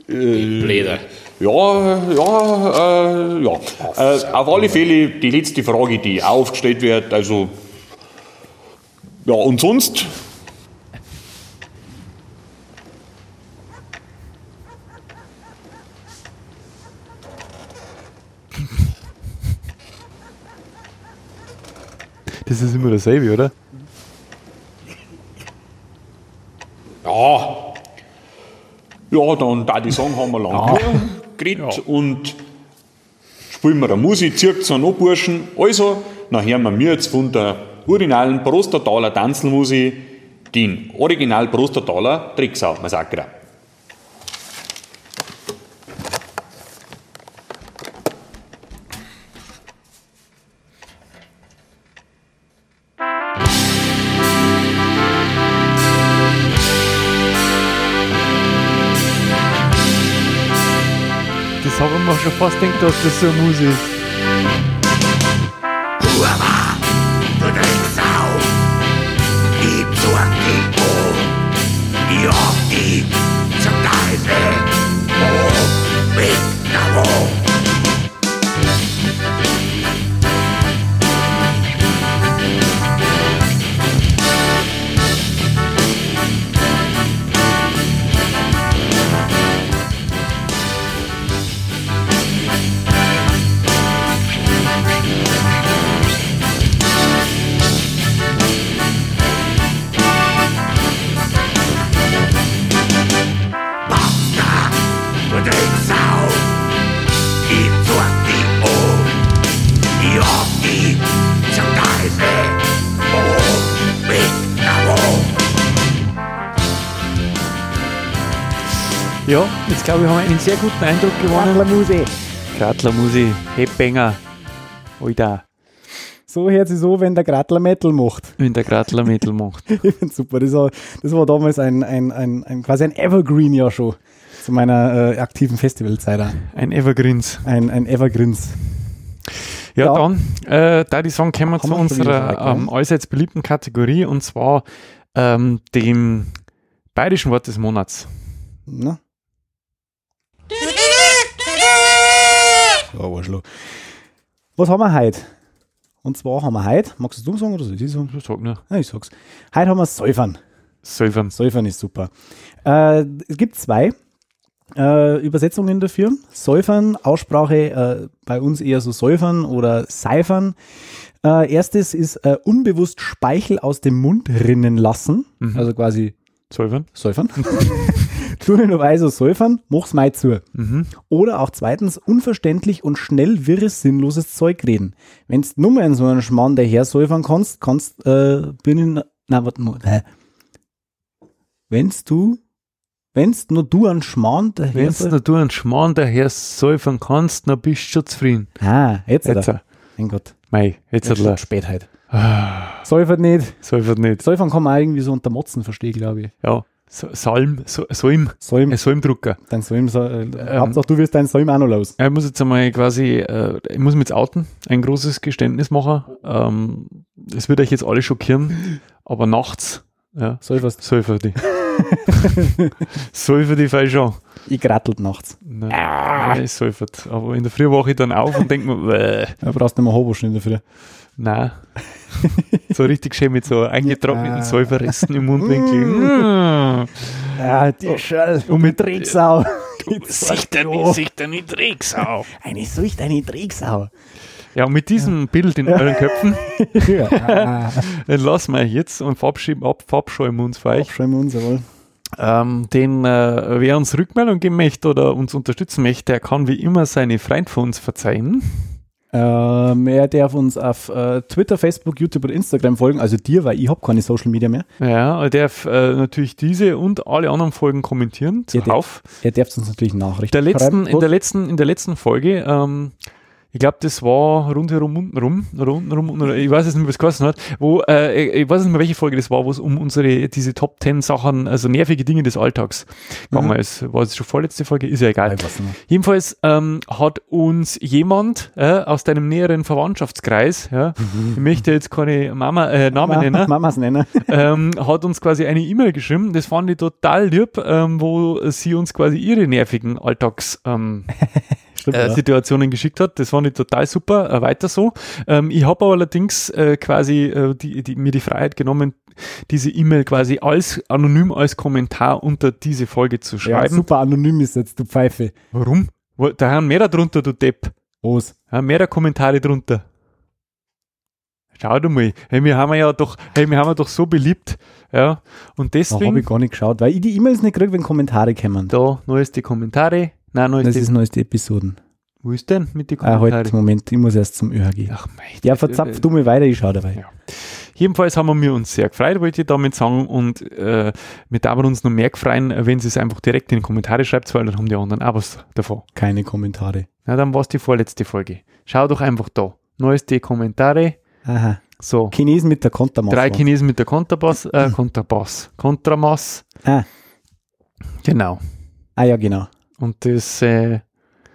Bläder. Ja, ja, äh, ja. Äh, auf alle Fälle die letzte Frage, die aufgestellt wird, also, ja, und sonst? Das ist immer dasselbe, oder? Ja. Ja, dann da die sagen, haben wir lang geredet und spielen wir eine Musik, zieht's an an, Burschen. Also, dann hören wir jetzt von der originalen Prostataler Tanzelmusik den Original Prostataler Tricksau Massaker. Habe ich mir schon fast gedacht, glaube ich, haben wir einen sehr guten Eindruck gewonnen. Musik. Gratler Musi, Headbanger. Alter, So hört sich so, wenn der Gratler Metal macht. wenn der Gratler Metal macht. Ich finde super. Das war, das war damals ein, ein, ein, ein quasi ein Evergreen ja schon zu meiner äh, aktiven Festivalzeit. Ein Evergreens. Ein, ein Evergreens. Ja, Ja. dann, äh, da die Sagen kommen wir zu wir unserer ähm, allseits beliebten Kategorie und zwar ähm, dem bayerischen Wort des Monats. Na? Ja, war schlau. Was haben wir heute? Und zwar haben wir heute, magst du sagen oder soll ich sagen? Sag nur, Ja, ich sag's. Heute haben wir Säufern. Säufern. Säufern ist super. Äh, es gibt zwei äh, Übersetzungen dafür. Säufern, Aussprache äh, bei uns eher so Säufern oder Seifern. Äh, erstes ist äh, unbewusst Speichel aus dem Mund rinnen lassen. Also quasi Säufern. Säufern. also Säufern, mach's mal zu. Oder auch zweitens unverständlich und schnell wirres, sinnloses Zeug reden. Wenn's nur mal in so einen Schmarrn daher säufern kannst, kannst äh, binnen, na warte mal, hä? Wenn's du, wenn's nur du einen Schmarrn daher Wenn du du einen Schmarrn daher säufern kannst, dann bist du schon zufrieden. Ah, jetzt, Jetzt, äh, Mein Gott, mei, jetzt jetzt hat er. spät halt. Säufert nicht. Säufert nicht. Säufern kann man auch irgendwie so unter Motzen verstehen, glaube ich. Ja, Salm, Sa- Salm, ein Salmdrucker. dein Säum, äh, Hauptsache du wirst dein Säum auch noch los. Ich muss jetzt einmal quasi, äh, ich muss mich jetzt outen, ein großes Geständnis machen. Ähm, es wird euch jetzt alle schockieren, aber nachts, ja, Säuferst. säufer die. säufer die fall schon. Ich grattelt nachts. Nein, nein, es säufert. Aber in der Früh wache ich dann auf und denke mir, Da brauchst du nicht mehr Hoboschen in der Früh. Nein. so richtig schön mit so eingetrockneten. Säuferresten im Mundwinkel. Mm. Ja, die Schall. Und mit Drecksau. Sichter nicht, sichter nicht Drecksau. Eine Sucht, eine Drecksau. Ja, und mit diesem Bild in euren Köpfen ja. entlassen wir euch jetzt und verabschieden, ab, verabscheuen wir uns für euch. Schreiben wir uns jawohl. Ähm, den, äh, wer uns Rückmeldung geben möchte oder uns unterstützen möchte, der kann wie immer seine Freund für uns verzeihen. Ähm, er darf uns auf äh, Twitter, Facebook, YouTube und Instagram folgen. Also dir, weil ich habe keine Social Media mehr. Ja, er darf äh, natürlich diese und alle anderen Folgen kommentieren. Zuhauf. Er darf uns natürlich Nachrichten der letzten, schreiben. in, der letzten, in der letzten Folge, ähm, ich glaube, das war rundherum unten rum, rund, rum, unten, ich weiß jetzt nicht, was es geheißen hat, wo, äh, ich weiß nicht mehr, welche Folge das war, wo es um unsere, diese Top 10 Sachen, also nervige Dinge des Alltags gegangen Mhm. ist. War es schon vorletzte Folge? Ist ja egal. Jedenfalls ähm, hat uns jemand äh, aus deinem näheren Verwandtschaftskreis, ja, ich möchte jetzt keine Mama, äh, Namen Ma- nennen, Mamas nennen. ähm, hat uns quasi eine E-Mail geschrieben. Das fand ich total lieb, ähm, wo sie uns quasi ihre nervigen Alltagssituationen ähm, Stimmt, äh, ja. Situationen geschickt hat. Das fand ich total super. Äh, weiter so. Ähm, ich habe aber allerdings äh, quasi äh, die, die, mir die Freiheit genommen, diese E-Mail quasi als anonym als Kommentar unter diese Folge zu ja, schreiben. super anonym ist jetzt, du Pfeife. Warum? Da haben mehr drunter, du Depp. Was? Ja, mehr Kommentare drunter. Schau du mal. Hey, wir haben ja doch, hey, wir haben ja doch so beliebt. Ja. Und Da habe deswegen, ich gar nicht geschaut, weil ich die E-Mails nicht kriege, wenn Kommentare kommen. da, neueste Kommentare. Nein, Das neueste. ist neueste Episoden. Wo ist denn mit den Ah, Kommentaren? halt, Moment, ich muss erst zum ÖHG. Ach, mei. Ja, verzapf du mal weiter, ich schau dabei. Ja. Jedenfalls haben wir uns sehr gefreut, wollte ich damit sagen. Und äh, wir haben uns noch mehr gefreuen, wenn sie es einfach direkt in die Kommentare schreibt, weil dann haben die anderen auch was davon. Keine Kommentare. Na, dann war es die vorletzte Folge. Schau doch einfach da. Neueste Kommentare. Aha. So. Chinesen mit der Kontermasse. Drei Chinesen mit der Kontrabass, äh, Kontrabass, Kontramass. Ah. Genau. Ah ja, genau. Und das äh,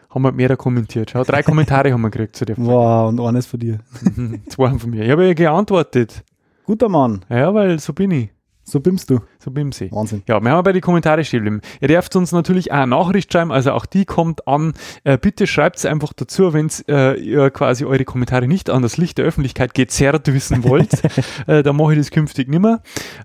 haben wir mehrere kommentiert. Schau, drei Kommentare haben wir gekriegt zu der Folge. Wow, und eines von dir. Zwei von mir. Ich habe ja geantwortet. Guter Mann, Ja, weil so bin ich. So bimmst du. So bin ich. Wahnsinn. Ja, wir haben bei den Kommentare stehen bleiben. Ihr dürft uns natürlich auch eine Nachricht schreiben, also auch die kommt an. Äh, bitte schreibt es einfach dazu, wenn äh, ihr quasi eure Kommentare nicht an das Licht der Öffentlichkeit gezerrt wissen wollt. äh, dann mache ich das künftig nimmer.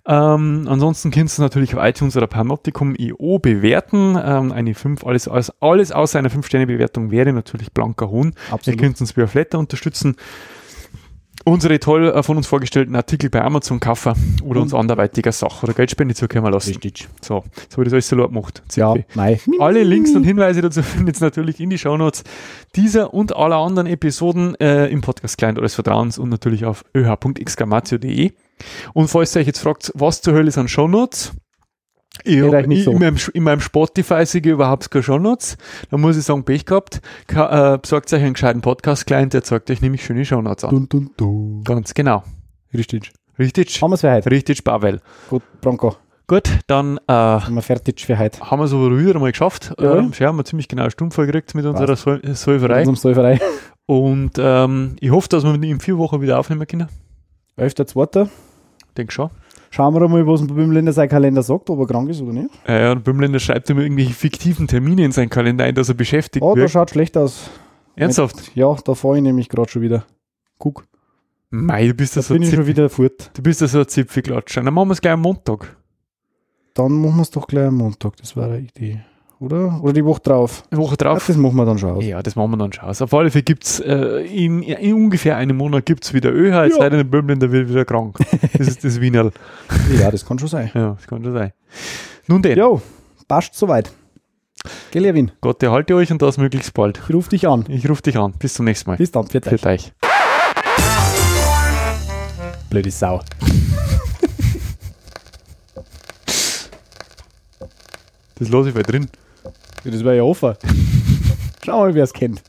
Ähm, ansonsten könnt ihr natürlich auf iTunes oder Panoptikum.io bewerten. Ähm, eine 5, alles, alles, alles außer einer 5-Sterne-Bewertung wäre natürlich blanker Hohn. Absolut. Ihr könnt uns via Flatter unterstützen. Unsere toll äh, von uns vorgestellten Artikel bei Amazon kaufen oder uns anderweitiger Sache oder Geldspende zukommen lassen. Richtig. So, so ich das alles so laut gemacht. Ja, mei. Alle Links und Hinweise dazu findet ihr natürlich in die Shownotes dieser und aller anderen Episoden äh, im Podcast Client eures Vertrauens und natürlich auf öh.exclamatio.de. Und falls ihr euch jetzt fragt, was zur Hölle sind Shownotes? Ich Geht hab, ich, so. in, meinem, in meinem Spotify sehe ich überhaupt keine Shownotes. Da muss ich sagen, Pech gehabt. Ka, äh, besorgt euch einen gescheiten Podcast-Client, der zeigt euch nämlich schöne Shownotes an. Dun, dun, dun. Ganz genau. Richtig. Richtig. Haben wir es für heute. Richtig, Pavel. Gut, Bronco. Gut, dann äh, Haben wir fertig für heute. haben wir es aber wieder mal geschafft. Ja. Ähm, ja, haben wir ziemlich genau eine Stunde gekriegt mit unserer Säuferei. Zum Säuferei. Und ähm, ich hoffe, dass wir in vier Wochen wieder aufnehmen können. 11.2. Denk schon. Schauen wir mal, was ein Bimländer sein Kalender sagt, ob er krank ist oder nicht. Äh, und Bümländer schreibt immer irgendwelche fiktiven Termine in seinen Kalender ein, dass er beschäftigt Oh, da wird. schaut schlecht aus. Ernsthaft? Ja, da fahre ich nämlich gerade schon wieder. Guck, Mei, du bist da ja so bin ich schon wieder fort. Du bist ja so ein Zipfelklatscher. Dann machen wir es gleich am Montag. Dann machen wir es doch gleich am Montag. Das wäre eine Idee. Oder? Oder die Woche drauf. Eine Woche Ja, drauf. das machen wir dann schon aus. Ja, das machen wir dann schon aus. Auf alle Fälle gibt es äh, in, in ungefähr einem Monat gibt's wieder ÖH, jetzt Ja. leider der Böhmländer wird wieder krank. Das ist das Wienerl. Ja, das kann schon sein. Ja, das kann schon sein. Nun denn, Jo, passt soweit. Gell, Erwin? Gott erhalte euch und das möglichst bald. Ich ruf dich an. Ich rufe dich an. Bis zum nächsten Mal. Bis dann, Für euch. euch. Blöde Sau. Das lasse ich mal drin. Das war ja offen. Schau mal, wer es kennt.